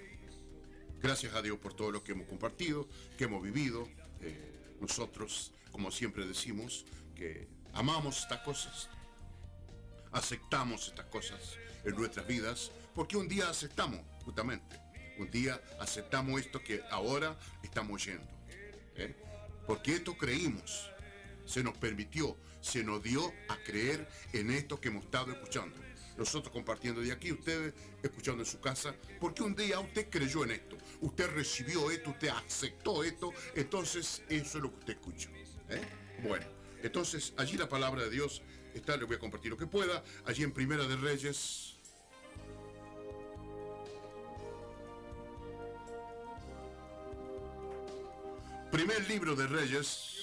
C: Gracias a Dios por todo lo que hemos compartido, que hemos vivido. Eh, nosotros, como siempre decimos, que amamos estas cosas, aceptamos estas cosas en nuestras vidas, porque un día aceptamos, justamente, un día aceptamos esto que ahora estamos yendo. ¿eh? Porque esto creímos, se nos permitió, se nos dio a creer en esto que hemos estado escuchando. Nosotros compartiendo de aquí, ustedes escuchando en su casa, porque un día usted creyó en esto, usted recibió esto, usted aceptó esto, entonces eso es lo que usted escucha. ¿eh? Bueno, entonces allí la palabra de Dios está, le voy a compartir lo que pueda, allí en Primera de Reyes. Primer libro de Reyes,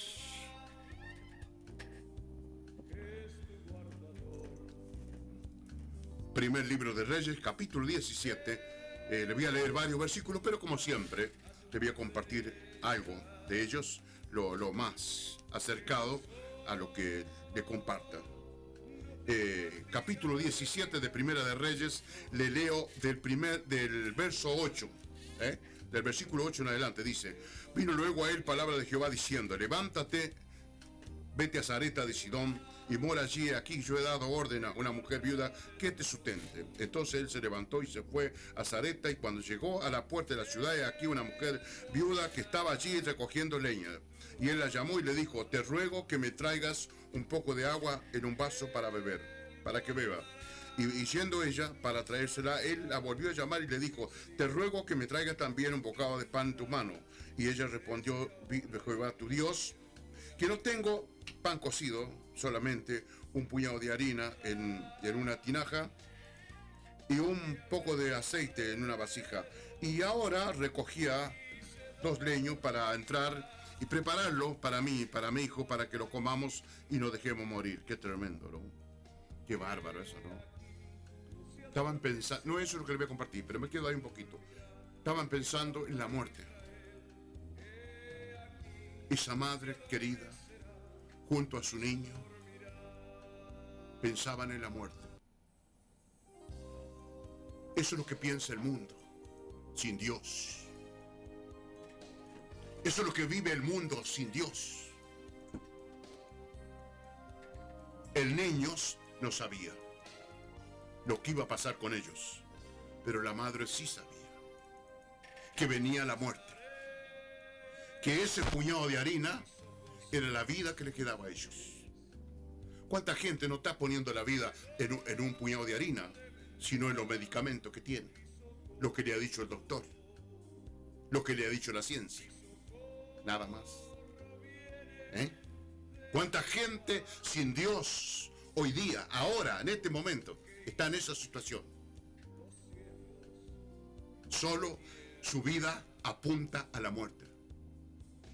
C: Primer libro de Reyes, capítulo 17. Eh, le voy a leer varios versículos, pero como siempre, le voy a compartir algo de ellos, lo, más acercado a lo que le comparta. Eh, capítulo 17 de Primera de Reyes, le leo del, primer, del verso 8, ¿eh? del versículo 8 en adelante, dice, vino luego a él palabra de Jehová diciendo, levántate, vete a Zareta de Sidón, y mora allí, aquí yo he dado orden a una mujer viuda que te sustente. Entonces él se levantó y se fue a Zareta y cuando llegó a la puerta de la ciudad, he aquí una mujer viuda que estaba allí recogiendo leña. Y él la llamó y le dijo, te ruego que me traigas un poco de agua en un vaso para beber, para que beba. Y, yendo ella para traérsela, él la volvió a llamar y le dijo, te ruego que me traigas también un bocado de pan en tu mano. Y ella respondió, "Vi- Jehová tu Dios, que no tengo pan cocido, solamente un puñado de harina en, en una tinaja y un poco de aceite en una vasija. Y ahora recogía dos leños para entrar y prepararlo para mí, para mi hijo, para que lo comamos y no dejemos morir. Qué tremendo, ¿no? Qué bárbaro eso, ¿no? Estaban pensando, no eso es lo que le voy a compartir, pero me quedo ahí un poquito. Estaban pensando en la muerte. Esa madre querida, junto a su niño, pensaban en la muerte. Eso es lo que piensa el mundo, sin Dios. Eso es lo que vive el mundo sin Dios. El niño no sabía lo que iba a pasar con ellos, pero la madre sí sabía que venía la muerte, que ese puñado de harina era la vida que le quedaba a ellos. ¿Cuánta gente no está poniendo la vida en un, puñado de harina, sino en los medicamentos que tiene? Lo que le ha dicho el doctor, lo que le ha dicho la ciencia, nada más. ¿Eh? ¿Cuánta gente sin Dios hoy día, ahora, en este momento, está en esa situación? Solo su vida apunta a la muerte.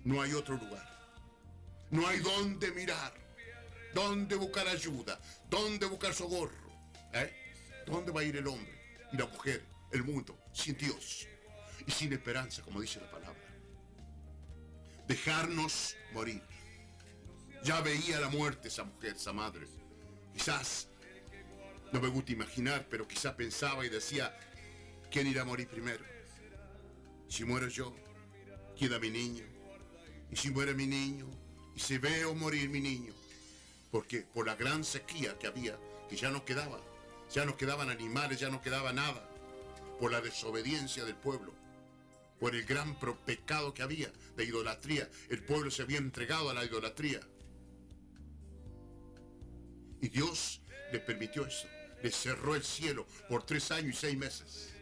C: No hay otro lugar. No hay dónde mirar, dónde buscar ayuda, dónde buscar socorro. ¿eh? ¿Dónde va a ir el hombre y la mujer, el mundo, sin Dios y sin esperanza, como dice la palabra? Dejarnos morir. Ya veía la muerte esa mujer, esa madre. Quizás, no me gusta imaginar, pero quizás pensaba y decía, ¿quién irá a morir primero? Si muero yo, queda mi niño. Y si muere mi niño, y si veo morir mi niño, porque por la gran sequía que había, que ya no quedaba, ya no quedaban animales, ya no quedaba nada, por la desobediencia del pueblo, por el gran pecado que había de idolatría, el pueblo se había entregado a la idolatría. Y Dios le permitió eso, le cerró el cielo por tres años y seis meses,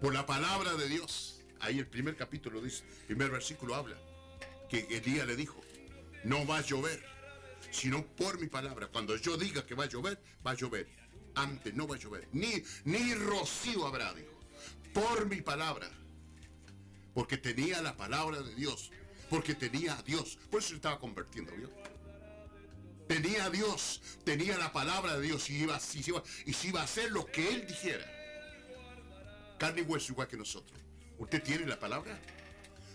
C: por la palabra de Dios. Ahí el primer capítulo dice, primer versículo habla, que Elías le dijo, no va a llover, sino por mi palabra. Cuando yo diga que va a llover, va a llover. Antes no va a llover. Ni, ni rocío habrá, dijo. Por mi palabra. Porque tenía la palabra de Dios. Porque tenía a Dios. Por eso se estaba convirtiendo, ¿vio? Tenía a Dios. Tenía la palabra de Dios. Y iba, y iba, y iba a hacer lo que Él dijera. Carne y hueso igual que nosotros. ¿Usted tiene la palabra?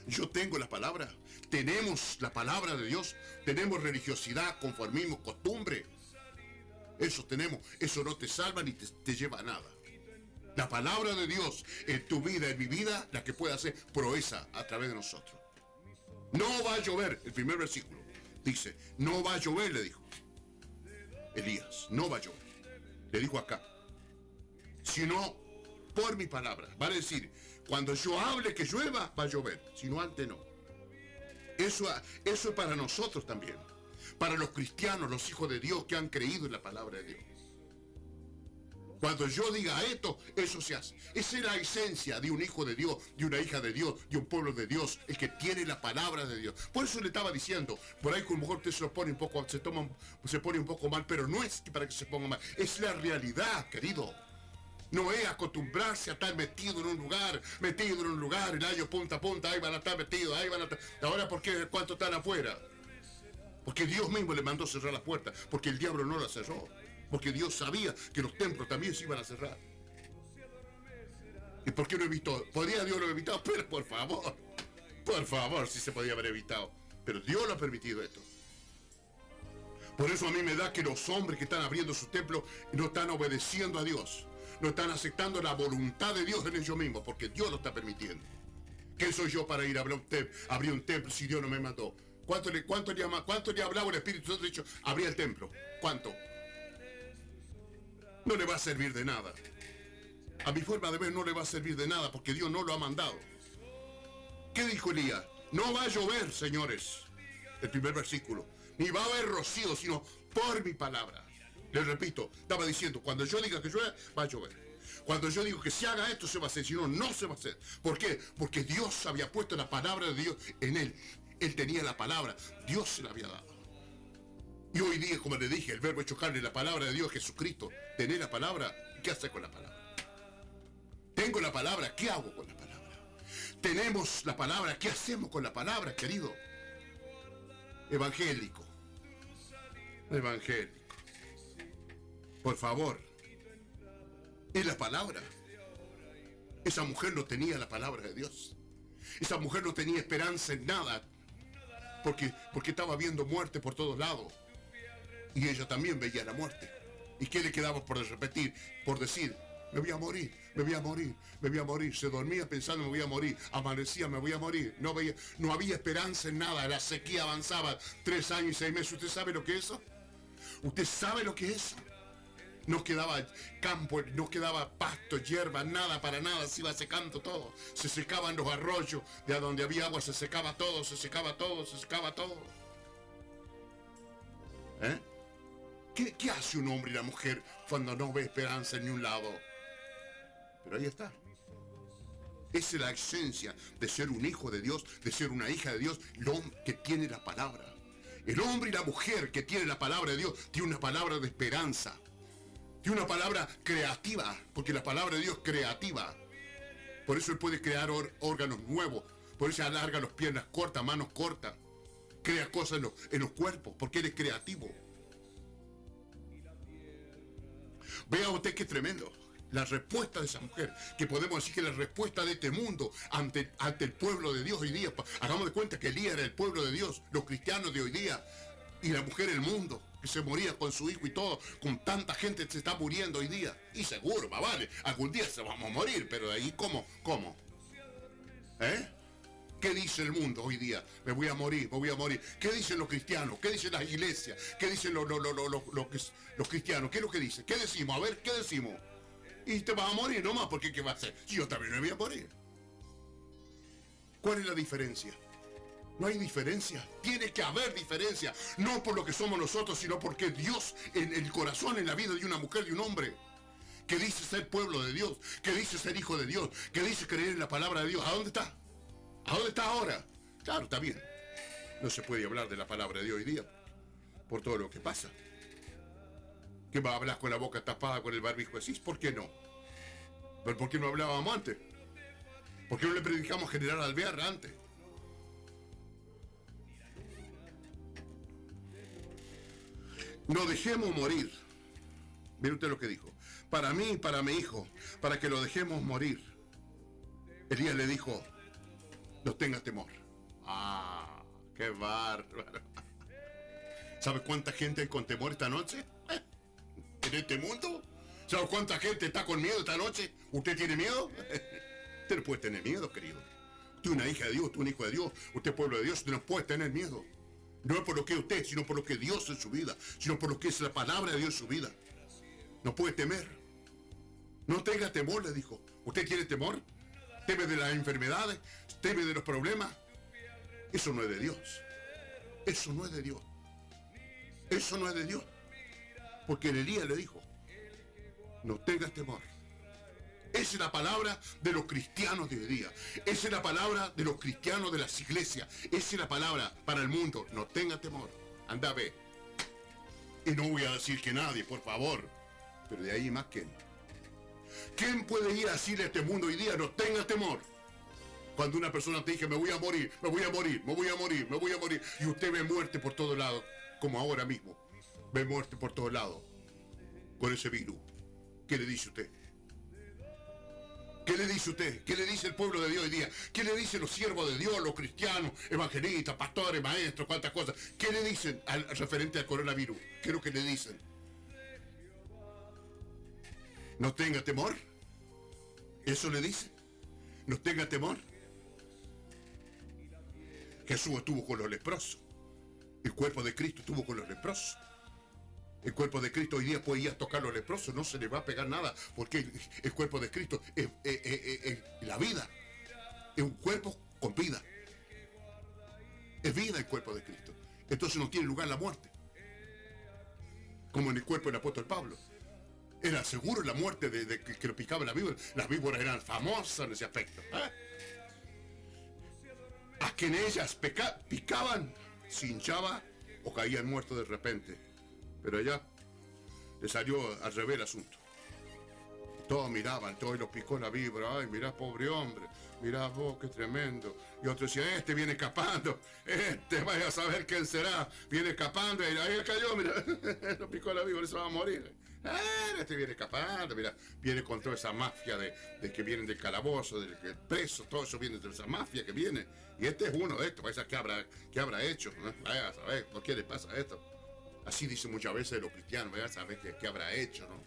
C: Yo tengo la palabra. Tenemos la palabra de Dios. Tenemos religiosidad, conformismo, costumbre. Eso tenemos. Eso no te salva ni te, lleva a nada. La palabra de Dios en tu vida, en mi vida, la que puede hacer proeza a través de nosotros. No va a llover, el primer versículo dice, no va a llover, le dijo. Elías, no va a llover. Le dijo acá, sino por mi palabra. Vale decir, cuando yo hable que llueva, va a llover, sino antes no. Eso, es para nosotros también, para los cristianos, los hijos de Dios que han creído en la palabra de Dios. Cuando yo diga esto, eso se hace. Esa es la esencia de un hijo de Dios, de una hija de Dios, de un pueblo de Dios, el que tiene la palabra de Dios. Por eso le estaba diciendo, por ahí que a lo mejor usted se pone un poco, se toma, se pone un poco mal, pero no es para que se ponga mal, es la realidad, querido. No es acostumbrarse a estar metido en un lugar, metido en un lugar, el año punta a punta, ahí van a estar metidos, ahí van a estar. Ahora, ¿por qué? ¿Cuánto están afuera? Porque Dios mismo le mandó cerrar las puertas, porque el diablo no las cerró. Porque Dios sabía que los templos también se iban a cerrar. ¿Y por qué no evitó? ¿Podría Dios lo evitado? Pero por favor, por favor, si se podía haber evitado. Pero Dios lo ha permitido esto. Por eso a mí me da que los hombres que están abriendo su templo no están obedeciendo a Dios. No están aceptando la voluntad de Dios en ellos mismos, porque Dios lo está permitiendo. ¿Qué soy yo para ir a abrir un, templo si Dios no me mandó? ¿Cuánto le, cuánto le, cuánto le hablaba el Espíritu Santo? dicho, abría el templo. ¿Cuánto? No le va a servir de nada. A mi forma de ver no le va a servir de nada porque Dios no lo ha mandado. ¿Qué dijo Elías? No va a llover, señores. El primer versículo. Ni va a haber rocío, sino por mi palabra. Les repito, estaba diciendo, cuando yo diga que llueve, va a llover. Cuando yo digo que se haga esto, se va a hacer. Si no, no se va a hacer. ¿Por qué? Porque Dios había puesto la palabra de Dios en él. Él tenía la palabra. Dios se la había dado. Y hoy día, como le dije, el verbo hecho carne, la palabra de Dios, Jesucristo, tener la palabra, ¿qué hace con la palabra? Tengo la palabra, ¿qué hago con la palabra? Tenemos la palabra, ¿qué hacemos con la palabra, querido? Evangélico. Evangélico. Por favor. Es la palabra. Esa mujer no tenía la palabra de Dios. Esa mujer no tenía esperanza en nada. Porque, porque estaba viendo muerte por todos lados. Y ella también veía la muerte. ¿Y qué le quedaba por repetir? Por decir, me voy a morir, me voy a morir, me voy a morir. Se dormía pensando, me voy a morir. Amanecía, me voy a morir. No, veía, no había esperanza en nada. La sequía avanzaba tres años y seis meses. ¿Usted sabe lo que es eso? ¿Usted sabe lo que es eso? No quedaba campo, no quedaba pasto, hierba, nada para nada, se iba secando todo. Se secaban los arroyos, de donde había agua se secaba todo, se secaba todo, se secaba todo. ¿Eh? ¿Qué, hace un hombre y una mujer cuando no ve esperanza en ningún lado? Pero ahí está. Esa es la esencia de ser un hijo de Dios, de ser una hija de Dios, hombre que tiene la palabra. El hombre y la mujer que tiene la palabra de Dios tiene una palabra de esperanza. Tiene una palabra creativa, porque la palabra de Dios es creativa. Por eso él puede crear órganos nuevos. Por eso alarga las piernas cortas, manos cortas. Crea cosas en los, cuerpos, porque él es creativo. Vea usted qué tremendo. La respuesta de esa mujer, que podemos decir que la respuesta de este mundo ante, ante el pueblo de Dios hoy día. Hagamos de cuenta que Elías era el pueblo de Dios, los cristianos de hoy día, y la mujer el mundo, que se moría con su hijo y todo, con tanta gente que se está muriendo hoy día. Y seguro, más vale, algún día se vamos a morir, pero de ahí, ¿cómo? ¿Cómo? ¿Eh? ¿Qué dice el mundo hoy día? Me voy a morir, me voy a morir. ¿Qué dicen los cristianos? ¿Qué dicen las iglesias? ¿Qué dicen los, los, los, los cristianos? ¿Qué es lo que dicen? ¿Qué decimos? A ver, ¿qué decimos? Y te vas a morir nomás, porque ¿qué va a hacer? Yo también me voy a morir. ¿Cuál es la diferencia? No hay diferencia. Tiene que haber diferencia. No por lo que somos nosotros, sino porque Dios en el corazón, en la vida de una mujer, de un hombre, que dice ser pueblo de Dios, que dice ser hijo de Dios, que dice creer en la palabra de Dios. ¿A dónde está? ¿A dónde está ahora? Claro, está bien. No se puede hablar de la palabra de Dios hoy día por todo lo que pasa. ¿Qué va a hablar con la boca tapada con el barbijo así? ¿Por qué no? ¿Pero por qué no hablábamos antes? ¿Por qué no le predicamos a General Alvear antes? No dejemos morir. Mire usted lo que dijo. Para mí y para mi hijo, para que lo dejemos morir. Elías le dijo, no tengas temor. Ah, qué bárbaro. ¿Sabe cuánta gente con temor esta noche? ¿En este mundo? ¿Sabe cuánta gente está con miedo esta noche? ¿Usted tiene miedo? Usted no puede tener miedo, querido. Usted es una hija de Dios, usted es un hijo de Dios, usted es pueblo de Dios, no puede tener miedo. No es por lo que usted, sino por lo que Dios en su vida, sino por lo que es la palabra de Dios en su vida. No puede temer. No tenga temor, le dijo. ¿Usted tiene temor? ¿Teme de las enfermedades? ¿Teme de los problemas? Eso no es de Dios. Eso no es de Dios. Eso no es de Dios. Porque Elías le dijo, no tengas temor. Esa es la palabra de los cristianos de hoy día. Esa es la palabra de los cristianos de las iglesias. Esa es la palabra para el mundo. No tengas temor. Anda, ve. Y no voy a decir que nadie, por favor. Pero de ahí más que ¿Quién puede ir a decirle a este mundo hoy día no tenga temor? Cuando una persona te dice me voy a morir, me voy a morir, me voy a morir, me voy a morir, y usted ve muerte por todos lados, como ahora mismo, ve muerte por todos lados, con ese virus. ¿Qué le dice usted? ¿Qué le dice usted? ¿Qué le dice el pueblo de Dios hoy día? ¿Qué le dicen los siervos de Dios, los cristianos, evangelistas, pastores, maestros, cuántas cosas? ¿Qué le dicen referente al coronavirus? ¿Qué es lo que le dicen? No tenga temor. Eso le dice. No tenga temor. Jesús estuvo con los leprosos. El cuerpo de Cristo estuvo con los leprosos. El cuerpo de Cristo hoy día puede ir a tocar los leprosos, no se le va a pegar nada, porque el, cuerpo de Cristo es, la vida. Es un cuerpo con vida. Es vida el cuerpo de Cristo. Entonces no tiene lugar la muerte. Como en el cuerpo del apóstol Pablo. Era seguro la muerte de, que, lo picaba la víbora. Las víboras eran famosas en ese aspecto. ¿eh? A que en ellas picaban, se hinchaba o caían muertos de repente. Pero allá le salió al revés el asunto. Todos miraban, todos los picó la víbora. Ay, mirá, pobre hombre. Mirá vos, qué tremendo. Y otro decía, este viene escapando. Este, vaya a saber quién será. Viene escapando. Y ahí cayó, mira. lo picó la víbora se va a morir. Ah, este viene escapando, mira. Viene con toda esa mafia de, de que vienen del calabozo, del, preso. Todo eso viene de esa mafia que viene. Y este es uno de estos. Vaya, ¿qué habrá, qué habrá hecho? ¿no? Vaya a saber, ¿por qué le pasa esto? Así dicen muchas veces los cristianos. Vaya a saber qué, qué habrá hecho, ¿no?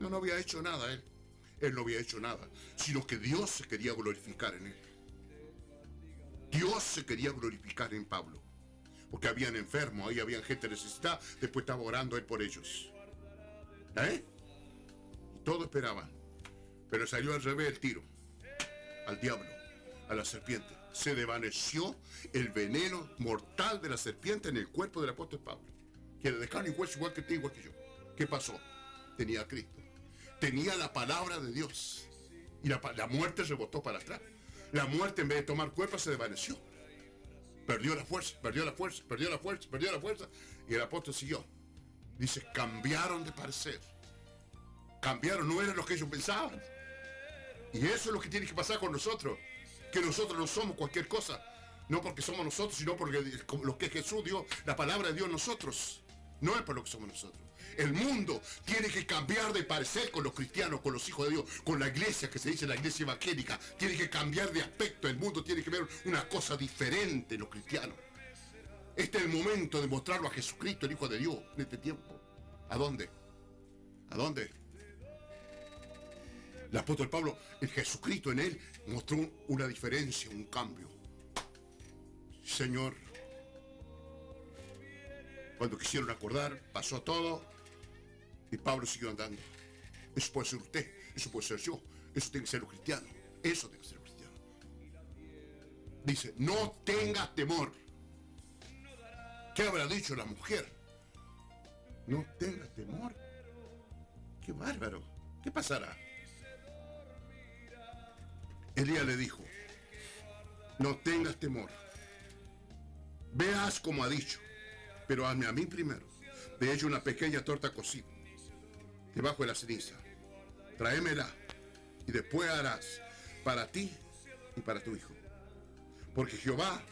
C: No, no había hecho nada él. Él no había hecho nada, sino que Dios se quería glorificar en él. Dios se quería glorificar en Pablo. Porque habían enfermos, ahí habían gente necesitada, después estaba orando él por ellos. ¿Eh? Y todos esperaban. Pero salió al revés el tiro. Al diablo, a la serpiente. Se desvaneció el veneno mortal de la serpiente en el cuerpo del apóstol Pablo. Que era de carne igual que tú, igual que yo. ¿Qué pasó? Tenía a Cristo tenía la palabra de Dios. Y la, la muerte rebotó para atrás. La muerte en vez de tomar cuerpo se desvaneció. Perdió la fuerza, perdió la fuerza, perdió la fuerza, perdió la fuerza. Y el apóstol siguió. Dice, cambiaron de parecer. Cambiaron, no eran lo que ellos pensaban. Y eso es lo que tiene que pasar con nosotros. Que nosotros no somos cualquier cosa. No porque somos nosotros, sino porque lo que Jesús dio, la palabra de Dios nosotros. No es por lo que somos nosotros. El mundo tiene que cambiar de parecer con los cristianos, con los hijos de Dios, con la iglesia que se dice la iglesia evangélica. Tiene que cambiar de aspecto. El mundo tiene que ver una cosa diferente en los cristianos. Este es el momento de mostrarlo a Jesucristo, el Hijo de Dios, en este tiempo. ¿A dónde? ¿A dónde? El apóstol Pablo, el Jesucristo en él, mostró un- una diferencia, un cambio. Señor, cuando quisieron acordar, pasó todo y Pablo siguió andando. Eso puede ser usted, eso puede ser yo, eso tiene que ser los cristianos, eso tiene que ser los cristianos. Dice, no tenga temor. ¿Qué habrá dicho la mujer? No tenga temor. Qué bárbaro. ¿Qué pasará? Elías le dijo, no tengas temor. Veas como ha dicho, pero hazme a mí primero. De hecho, una pequeña torta cocida, debajo de la ceniza. Tráemela y después harás para ti y para tu hijo. Porque Jehová,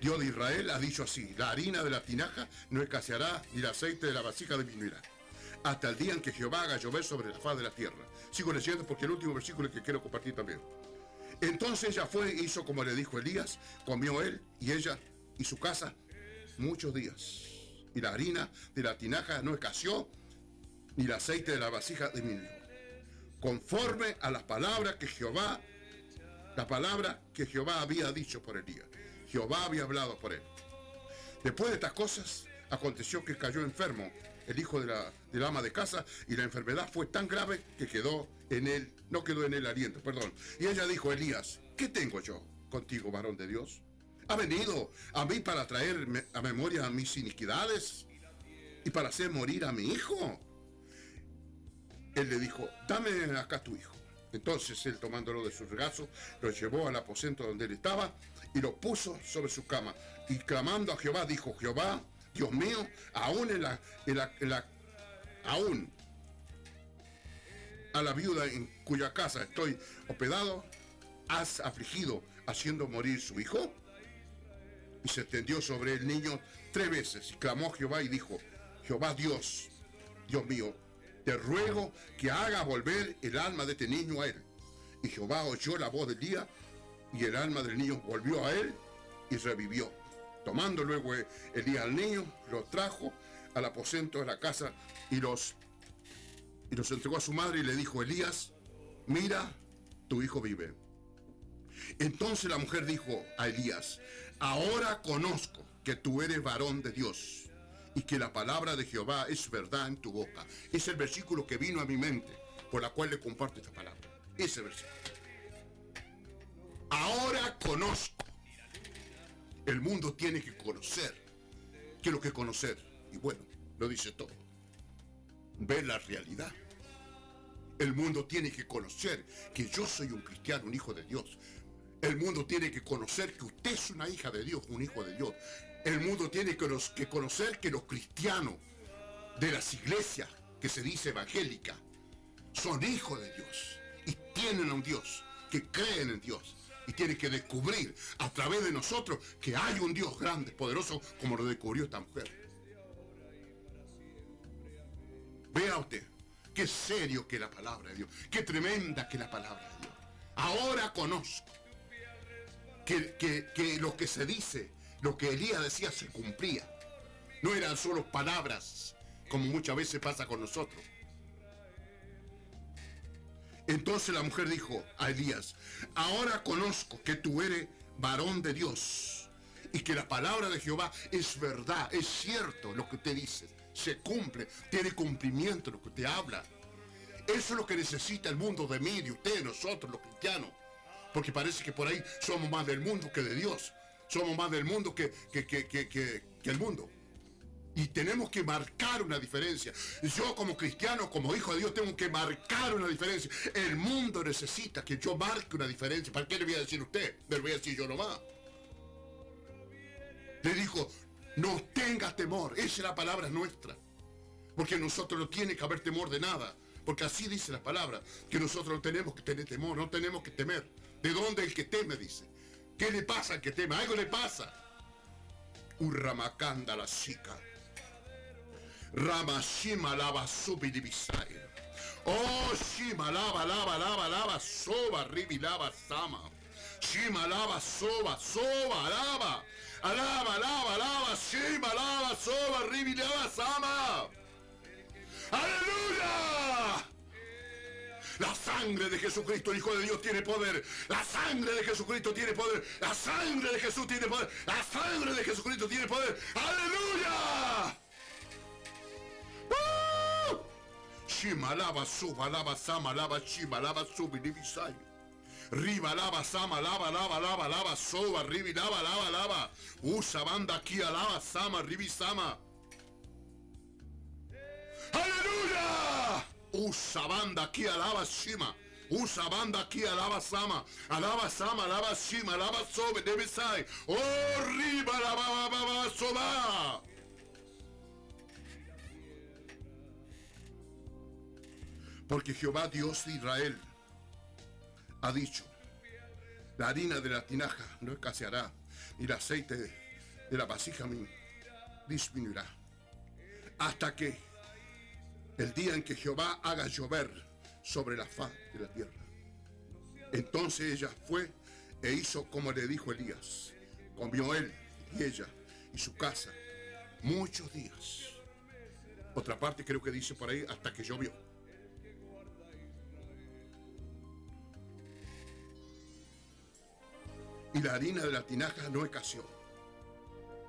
C: Dios de Israel, ha dicho así, la harina de la tinaja no escaseará, ni el aceite de la vasija disminuirá. Hasta el día en que Jehová haga llover sobre la faz de la tierra. Sigo leyendo porque el último versículo es que quiero compartir también. Entonces ella fue hizo como le dijo Elías, comió él y ella y su casa muchos días. Y la harina de la tinaja no escaseó, ni el aceite de la vasija disminuyó. Conforme a las palabras que Jehová, la palabra que Jehová había dicho por Elías. Jehová había hablado por él. Después de estas cosas, aconteció que cayó enfermo el hijo de la, del ama de casa y la enfermedad fue tan grave que quedó en él, no quedó en él aliento, perdón. Y ella dijo, Elías, ¿qué tengo yo contigo, varón de Dios? ¿Ha venido a mí para traer a memoria mis iniquidades y para hacer morir a mi hijo? Él le dijo, dame acá tu hijo. Entonces él tomándolo de su regazo, lo llevó al aposento donde él estaba y lo puso sobre su cama. Y clamando a Jehová, dijo, Jehová, Dios mío, aún en la- aún a la viuda en cuya casa estoy hospedado, has afligido haciendo morir su hijo. Y se tendió sobre el niño tres veces y clamó a Jehová y dijo, Jehová Dios, Dios mío, te ruego que haga volver el alma de este niño a él. Y Jehová oyó la voz del día y el alma del niño volvió a él y revivió. Tomando luego Elías al niño, lo trajo al aposento de la casa y los, y los entregó a su madre y le dijo, Elías, mira, tu hijo vive. Entonces la mujer dijo a Elías, ahora conozco que tú eres varón de Dios y que la palabra de Jehová es verdad en tu boca. Es el versículo que vino a mi mente por la cual le comparto esta palabra. Ese versículo. Ahora conozco. El mundo tiene que conocer. ¿Qué lo que conocer? Y bueno, lo dice todo. Ver la realidad. El mundo tiene que conocer que yo soy un cristiano, un hijo de Dios. El mundo tiene que conocer que usted es una hija de Dios, un hijo de Dios. El mundo tiene que, conocer que los cristianos de las iglesias que se dice evangélica son hijos de Dios y tienen a un Dios, que creen en Dios y tienen que descubrir a través de nosotros que hay un Dios grande, poderoso, como lo descubrió esta mujer. Vea usted, qué serio que la palabra de Dios, qué tremenda que la palabra de Dios. Ahora conozco que, que- que lo que se dice, lo que Elías decía se cumplía. No eran solo palabras, como muchas veces pasa con nosotros. Entonces la mujer dijo a Elías, ahora conozco que tú eres varón de Dios y que la palabra de Jehová es verdad, es cierto lo que usted dice, se cumple, tiene cumplimiento lo que usted habla. Eso es lo que necesita el mundo de mí, de usted, de nosotros, los cristianos. Porque parece que por ahí somos más del mundo que de Dios. Somos más del mundo que, que, que, que, el mundo. Y tenemos que marcar una diferencia. Yo como cristiano, como hijo de Dios, tengo que marcar una diferencia. El mundo necesita que yo marque una diferencia. ¿Para qué le voy a decir a usted? Le voy a decir yo nomás. Le dijo, no tengas temor. Esa es la palabra nuestra. Porque nosotros no tiene que haber temor de nada. Porque así dice la palabra, que nosotros no tenemos que tener temor, no tenemos que temer. ¿De dónde el que teme? Dice. ¿Qué le pasa al que teme? Algo le pasa. Un ramacanda la chica. Ramashima lava subidibisai. Oh, Shima lava, lava, lava, lava, soba, ribi, lava, sama. Shima lava, soba, soba, alaba. Alaba, alaba, alaba, Shima lava, soba, ribi, lava, sama. ¡Aleluya! La sangre de Jesucristo, Hijo de Dios, tiene poder. La sangre de Jesucristo tiene poder. La sangre de Jesús tiene poder. La sangre de Jesucristo tiene poder. ¡Aleluya! Shima lava suba lava sama lava shima lava subi. Riba lava sama lava lava lava lava soba ribi lava lava lava. Usa banda aquí lava sama ribi sama. ¡Aleluya! Usa banda aquí alaba shima. Usa banda aquí alaba sama. Alaba sama, alaba shima, alaba sobe, debe sai. Oh, riba la ba ba ba ba soba. Porque Jehová Dios de Israel ha dicho, la harina de la tinaja no escaseará, ni el aceite de la vasija mi- disminuirá, hasta que el día en que Jehová haga llover sobre la faz de la tierra. Entonces ella fue e hizo como le dijo Elías. Comió él y ella y su casa muchos días. Otra parte creo que dice por ahí hasta que llovió. Y la harina de la tinaja no escaseó,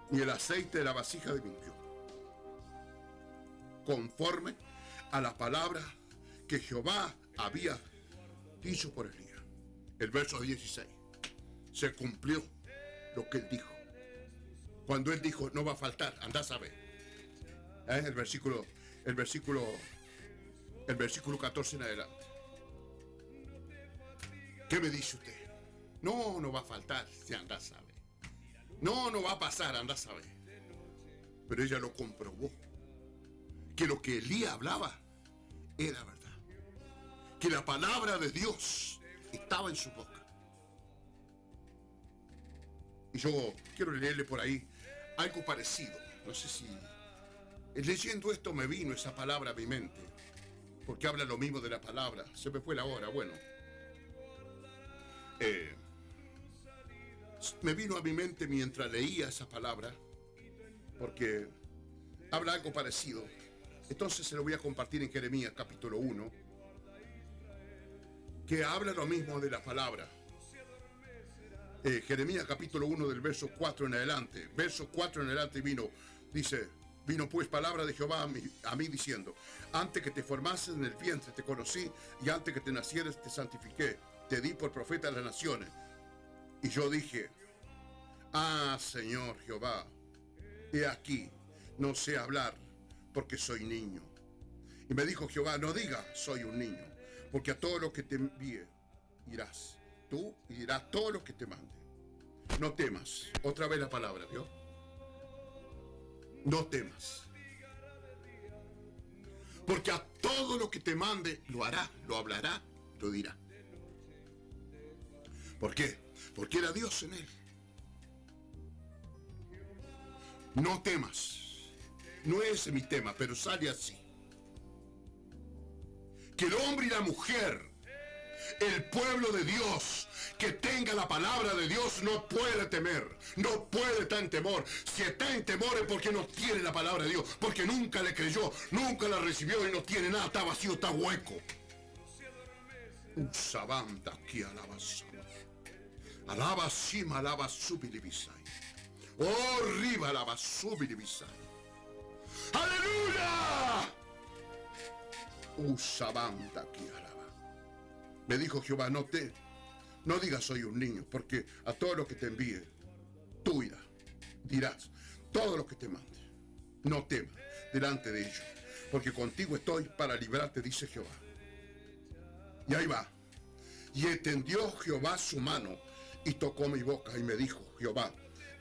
C: ni el aceite de la vasija mintió. Conforme a la palabra que Jehová había dicho por Elías. El verso 16. Se cumplió lo que él dijo. Cuando él dijo, no va a faltar, anda a saber. ¿Eh? El versículo, el versículo, el versículo 14 en adelante. ¿Qué me dice usted? No, no va a faltar, si anda a saber. No, no va a pasar, anda a saber. Pero ella lo comprobó. Que lo que Elías hablaba era verdad. Que la palabra de Dios estaba en su boca. Y yo quiero leerle por ahí algo parecido. No sé si leyendo esto me vino esa palabra a mi mente. Porque habla lo mismo de la palabra. Se me fue la hora, bueno. Eh, me vino a mi mente mientras leía esa palabra. Porque habla algo parecido. Entonces se lo voy a compartir en Jeremías capítulo 1. Que habla lo mismo de la palabra. Eh, Jeremías capítulo 1 del verso 4 en adelante. Verso 4 en adelante vino, dice, vino pues palabra de Jehová a mí, a diciendo, antes que te formases en el vientre te conocí y antes que te nacieras te santifiqué, te di por profeta de las naciones. Y yo dije, ah Señor Jehová, he aquí, no sé hablar porque soy niño. Y me dijo Jehová, no diga, soy un niño, porque a todo lo que te envíe irás tú y dirás todo lo que te mande. No temas. Otra vez la palabra, ¿vio? No temas. Porque a todo lo que te mande lo hará, lo hablará, lo dirá. ¿Por qué? Porque era Dios en él. No temas. No es mi tema, pero sale así. Que el hombre y la mujer el pueblo de Dios que tenga la palabra de Dios no puede temer, no puede estar en temor. Si está en temor es porque no tiene la palabra de Dios, porque nunca le creyó, nunca la recibió y no tiene nada, está vacío, está hueco. Usabanda aquí alaba Alaba sima, alaba subilibisai. Oh, arriba alaba subilibisai. ¡Aleluya! Usabanda aquí alaba. Me dijo Jehová, no te, no digas soy un niño, porque a todo lo que te envíe, tú irás, dirás, todo lo que te mande. No temas delante de ellos, porque contigo estoy para librarte, dice Jehová. Y ahí va. Y extendió Jehová su mano y tocó mi boca y me dijo, Jehová,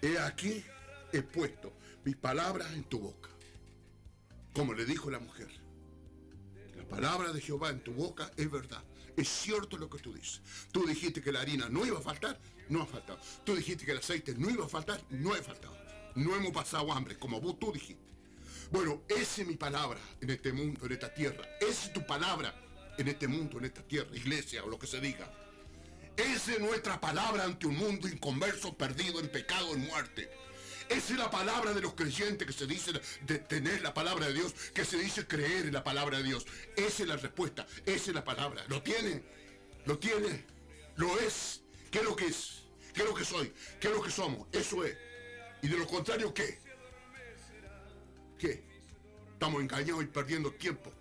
C: he aquí, he puesto mis palabras en tu boca. Como le dijo la mujer, la palabra de Jehová en tu boca es verdad. Es cierto lo que tú dices. Tú dijiste que la harina no iba a faltar, no ha faltado. Tú dijiste que el aceite no iba a faltar, no ha faltado. No hemos pasado hambre, como tú dijiste. Bueno, esa es mi palabra en este mundo, en esta tierra. Esa es tu palabra en este mundo, en esta tierra, iglesia o lo que se diga. Esa es nuestra palabra ante un mundo inconverso, perdido en pecado, en muerte. Es la palabra de los creyentes que se dice tener la palabra de Dios, que se dice creer en la palabra de Dios. Esa es la respuesta, esa es la palabra. ¿Lo tiene? ¿Lo tiene? ¿Lo es? ¿Qué es lo que es? ¿Qué es lo que soy? ¿Qué es lo que somos? Eso es. Y de lo contrario, ¿qué? ¿Qué? Estamos engañados y perdiendo tiempo,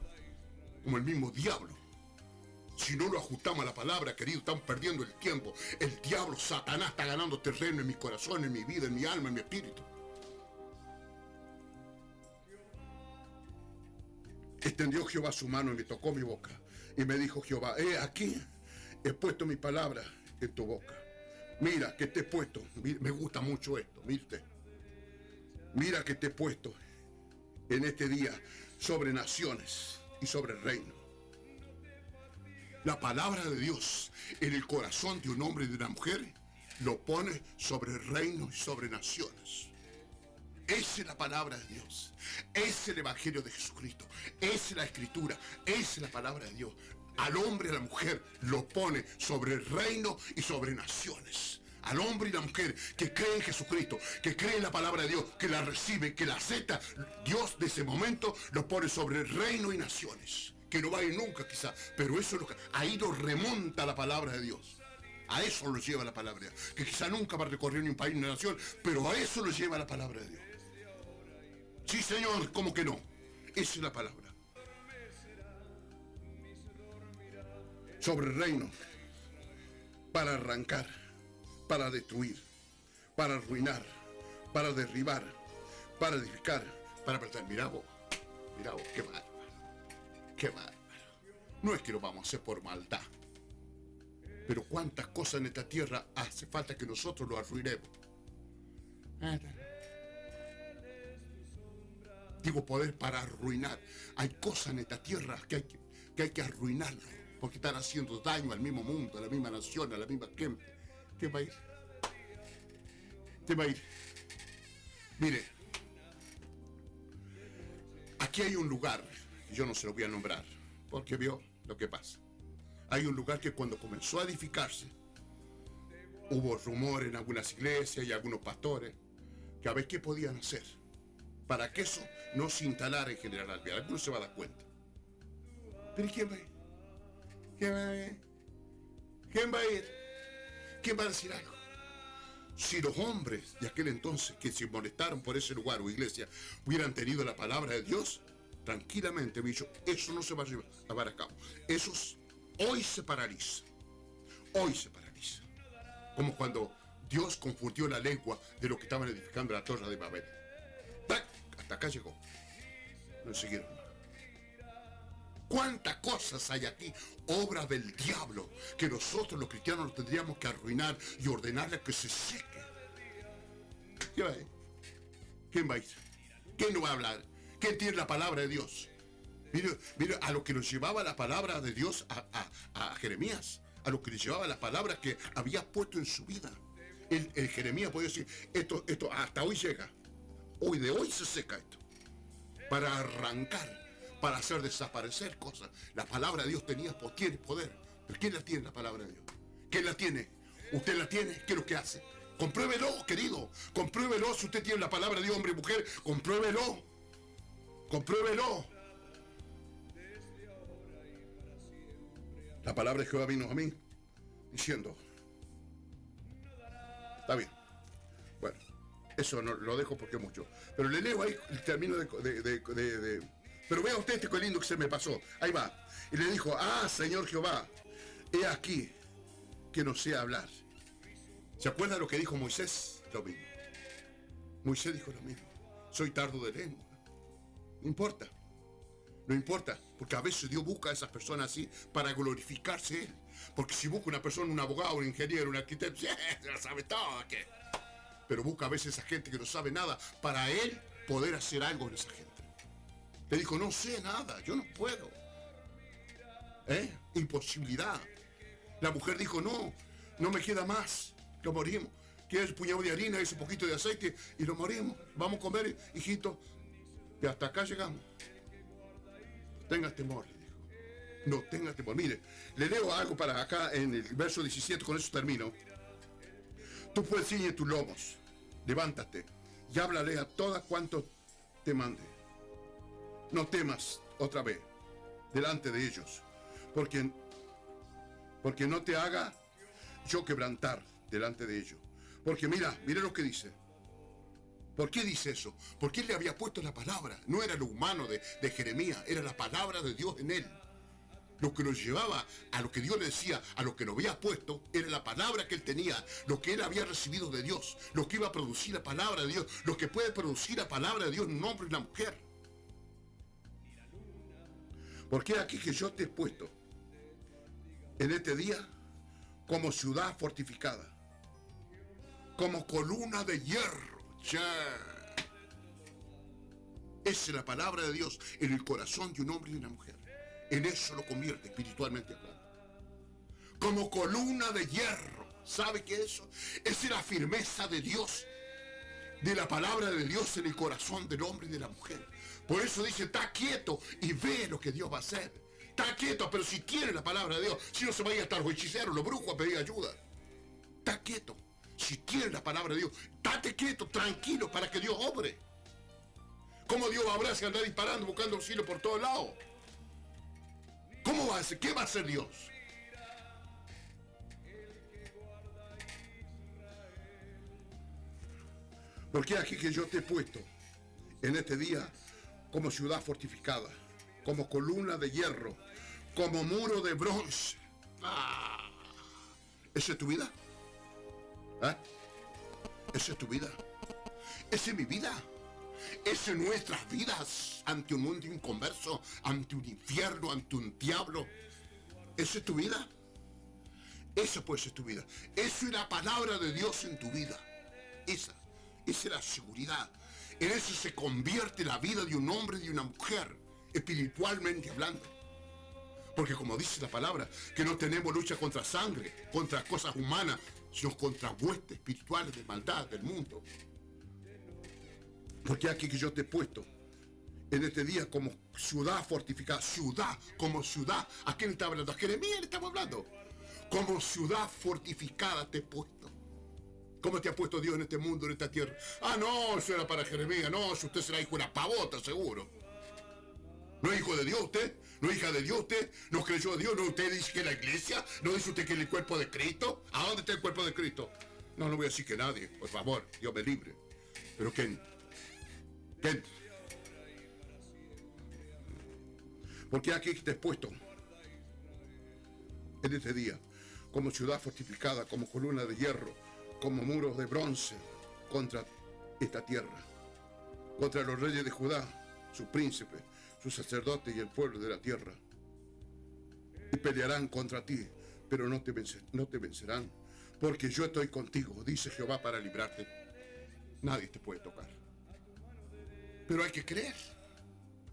C: como el mismo diablo. Si no lo ajustamos a la palabra, querido, estamos perdiendo el tiempo. El diablo, Satanás, está ganando terreno en mi corazón, en mi vida, en mi alma, en mi espíritu. Extendió Jehová su mano y me tocó mi boca. Y me dijo Jehová, he aquí, he puesto mi palabra en tu boca. Mira que te he puesto, me gusta mucho esto, mire Mira que te he puesto en este día sobre naciones y sobre reinos la palabra de Dios en el corazón de un hombre y de una mujer lo pone sobre reinos y sobre naciones. Esa es la palabra de Dios. Es el Evangelio de Jesucristo. Es la Escritura. Es la palabra de Dios. Al hombre y a la mujer lo pone sobre reino y sobre naciones. al hombre y la mujer que cree en Jesucristo, que cree en la palabra de Dios, que la recibe, que la acepta, Dios de ese momento lo pone sobre reino y naciones. Que no va a ir nunca quizá, pero eso es lo que, ahí lo remonta la palabra de Dios. A eso lo lleva la palabra. Que quizá nunca va a recorrer ni un país ni una nación, pero a eso lo lleva la palabra de Dios. Sí, Señor, ¿cómo que no? Esa es la palabra. Sobre el reino. Para arrancar, para destruir, para arruinar, para derribar, para edificar, para apretar. Mirá vos, mirá vos, qué bárbaro. No es que lo vamos a hacer por maldad. Pero cuántas cosas en esta tierra hace falta que nosotros lo arruinemos. Digo poder para arruinar. Hay cosas en esta tierra que hay que, que hay que arruinarlo. Porque están haciendo daño al mismo mundo, a la misma nación, a la misma gente. ¿Qué va a ir? ¿Qué va a ir? Mire, aquí hay un lugar, yo no se lo voy a nombrar, porque vio lo que pasa. Hay un lugar que cuando comenzó a edificarse, hubo rumor en algunas iglesias y algunos pastores que a ver qué podían hacer para que eso no se instalara en General Alvear. Algunos se va a dar cuenta. Pero ¿y ¿quién va a ir? ¿Quién va a ir? ¿Quién va a ir? ¿Quién va a decir algo? Si los hombres de aquel entonces que se molestaron por ese lugar o iglesia hubieran tenido la palabra de Dios, tranquilamente me dicho, eso no se va a llevar a cabo. Eso es- hoy se paraliza. Hoy se paraliza. Como cuando Dios confundió la lengua de lo que estaban edificando la torre de Babel. Hasta acá llegó. No siguieron. ¿Cuántas cosas hay aquí? Obra del diablo que nosotros los cristianos nos tendríamos que arruinar y ordenarle que se seque. ¿Quién va a ir? ¿Quién no va a hablar? ¿Quién tiene la palabra de Dios? Mire, a lo que nos llevaba la palabra de Dios a, Jeremías, a lo que le llevaba la palabra que había puesto en su vida. El, Jeremías podía decir, esto, esto hasta hoy llega. Hoy de hoy se seca esto. Para arrancar, para hacer desaparecer cosas. La palabra de Dios tenía, tiene poder. Pero ¿quién la tiene la palabra de Dios? ¿Quién la tiene? ¿Usted la tiene? ¿Qué es lo que hace? Compruébelo, querido. Compruébelo si usted tiene la palabra de hombre y mujer. Compruébelo. Compruébelo. La palabra de Jehová vino a mí diciendo. Está bien. Bueno, eso no, lo dejo porque mucho. Pero le leo ahí el término de, de- de- de- de- Pero vea usted este lindo que se me pasó. Ahí va. Y le dijo, ah, Señor Jehová, he aquí que no sé hablar. ¿Se acuerda lo que dijo Moisés? Lo mismo. Moisés dijo lo mismo. Soy tardo de lengua. No importa. No importa, porque a veces Dios busca a esas personas así para glorificarse. Porque si busca una persona, un abogado, un ingeniero, un arquitecto, ¡sí, la sabe todo, ¿qué? Pero busca a veces a esa gente que no sabe nada para Él poder hacer algo en esa gente. Le dijo, no sé nada, yo no puedo. ¿Eh? Imposibilidad. La mujer dijo, no, no me queda más, lo morimos. ¿Quieres puñado de harina, ese poquito de aceite y lo morimos? Vamos a comer, hijito. Y hasta acá llegamos. Tenga temor, le dijo. No tenga temor. Mire, le leo algo para acá en el verso 17, con eso termino. Tú pues ciñe tus lomos, levántate y háblale a todas cuantos te mande. No temas otra vez delante de ellos, porque, porque no te haga yo quebrantar delante de ellos. Porque mira, mira lo que dice. ¿Por qué dice eso? Porque él le había puesto la palabra. No era lo humano de, de Jeremías, era la palabra de Dios en él. Lo que nos llevaba a lo que Dios le decía, a lo que lo había puesto, era la palabra que él tenía, lo que él había recibido de Dios, lo que iba a producir la palabra de Dios, lo que puede producir la palabra de Dios en un hombre y una mujer. Porque aquí que yo te he puesto en este día como ciudad fortificada, como columna de hierro. Ya. Esa es la palabra de Dios en el corazón de un hombre y una mujer. En eso lo convierte espiritualmente hablando. Como columna de hierro. ¿Sabe qué es eso? Es la firmeza de Dios. De la palabra de Dios en el corazón del hombre y de la mujer. Por eso dice, está quieto y ve lo que Dios va a hacer. Está quieto, pero si tiene la palabra de Dios, si no se vaya a estar los hechiceros, los brujos a pedir ayuda. Está quieto. Si tienes la palabra de Dios, date quieto, tranquilo, para que Dios obre. ¿Cómo Dios va a obrar si andar disparando, buscando auxilio por todos lados? ¿Cómo va a ser? ¿Qué va a hacer Dios? Porque aquí que yo te he puesto en este día como ciudad fortificada, como columna de hierro, como muro de bronce. Ah, ¿Esa es tu vida? ¿Esa es tu vida? ¿Esa es mi vida? ¿Esa es nuestras vidas ante un mundo inconverso, ante un infierno, ante un diablo? ¿Esa es tu vida? Esa puede ser tu vida. Esa es la palabra de Dios en tu vida. Esa. Esa es la seguridad. En eso se convierte la vida de un hombre y de una mujer, espiritualmente hablando. Porque como dice la palabra, que no tenemos lucha contra sangre, contra cosas humanas, sino contra huestes espirituales de maldad del mundo. Porque aquí que yo te he puesto en este día como ciudad fortificada, ciudad, como ciudad. ¿A quién está hablando? A Jeremías le estamos hablando. Como ciudad fortificada te he puesto. ¿Cómo te ha puesto Dios en este mundo, en esta tierra? Ah, no, eso era para Jeremías. No, si usted será hijo de una pavota, seguro. ¿No es hijo de Dios usted? ¿No hija de Dios usted? ¿No creyó a Dios? ¿No usted dice que la iglesia? ¿No dice usted que el cuerpo de Cristo? ¿A dónde está el cuerpo de Cristo? No, no voy a decir que nadie, por favor, Dios me libre. Pero ¿quién? ¿Quién? Porque aquí te he puesto en este día como ciudad fortificada, como columna de hierro, como muros de bronce contra esta tierra, contra los reyes de Judá, sus príncipes, sus sacerdotes y el pueblo de la tierra. Y pelearán contra ti, pero no te, no te vencerán, porque yo estoy contigo, dice Jehová, para librarte. Nadie te puede tocar. Pero hay que creer.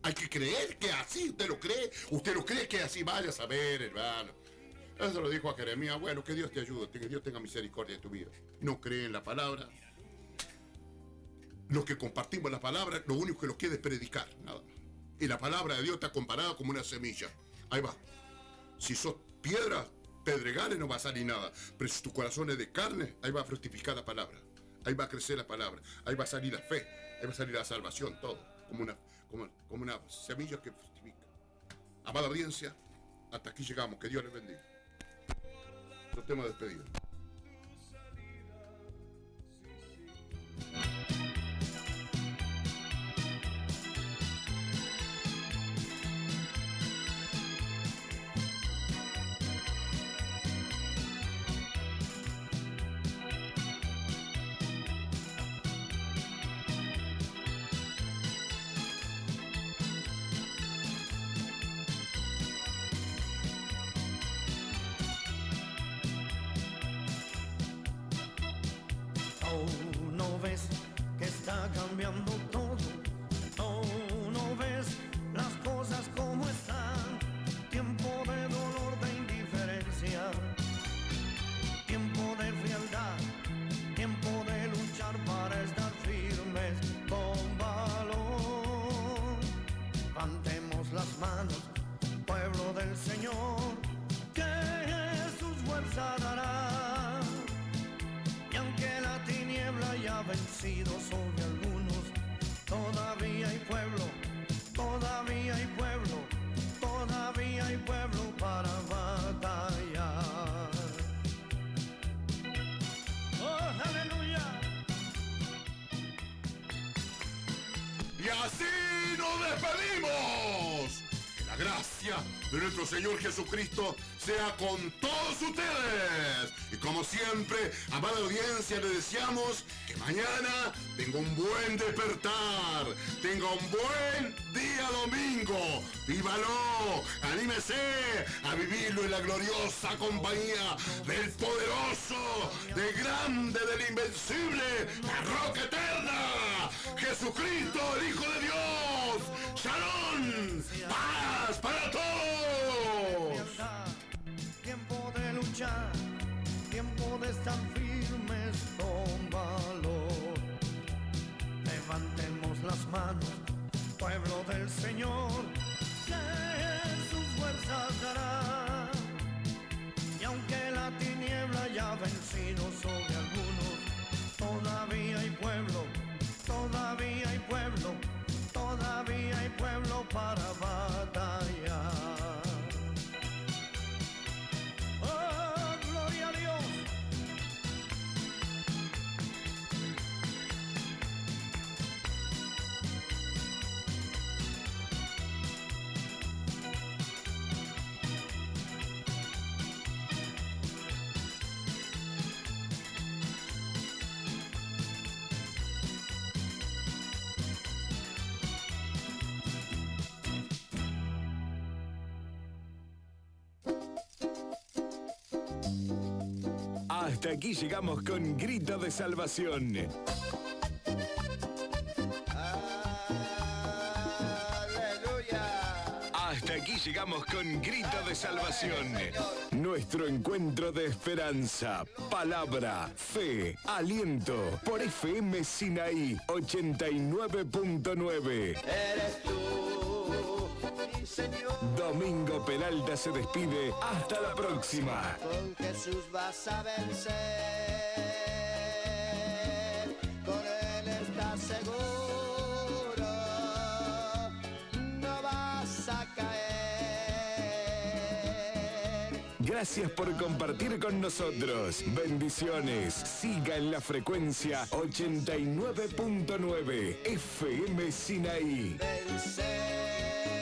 C: Hay que creer que así, usted lo cree, usted lo cree que así vaya a saber, hermano. Eso lo dijo a Jeremías, bueno, que Dios te ayude, que Dios tenga misericordia de tu vida. No cree en la palabra. Los que compartimos la palabra, lo único que lo quiere es predicar, nada más. Y la palabra de Dios está comparada como una semilla. Ahí va. Si sos piedra, pedregales, no va a salir nada. Pero si tu corazón es de carne, ahí va a fructificar la palabra. Ahí va a crecer la palabra. Ahí va a salir la fe. Ahí va a salir la salvación, todo. Como una, como, una semilla que fructifica. Amada audiencia, hasta aquí llegamos. Que Dios les bendiga. Nuestro tema de
D: No ves que está cambiando todo.
C: Así nos despedimos. Que la gracia de nuestro Señor Jesucristo sea con todos ustedes. Y como siempre, amada audiencia, le deseamos que mañana tenga un buen despertar, tenga un buen día domingo. ¡Vívalo! ¡Anímese a vivirlo en la gloriosa compañía del poderoso, del grande, del invencible, la roca eterna, Jesucristo, el Hijo de Dios. ¡Shalom! ¡Paz para todos!
D: Tiempo de luchar, tiempo de estar firmes con valor. Levantemos las manos, pueblo del Señor, que sus fuerzas dará. Y aunque la tiniebla ya vencido sobre todavía hay pueblo para batallar.
A: Hasta aquí llegamos con Grito de Salvación. Hasta aquí llegamos con Grito de Salvación. Nuestro encuentro de esperanza, palabra, fe, aliento por FM Sinaí 89.9.
J: Eres tú.
A: Domingo Peralta se despide. Hasta la próxima.
J: Con Jesús vas a vencer. Con Él estás seguro. No vas a caer.
A: Gracias por compartir con nosotros. Bendiciones. Siga en la frecuencia 89.9 FM Sinaí.
J: Vencer.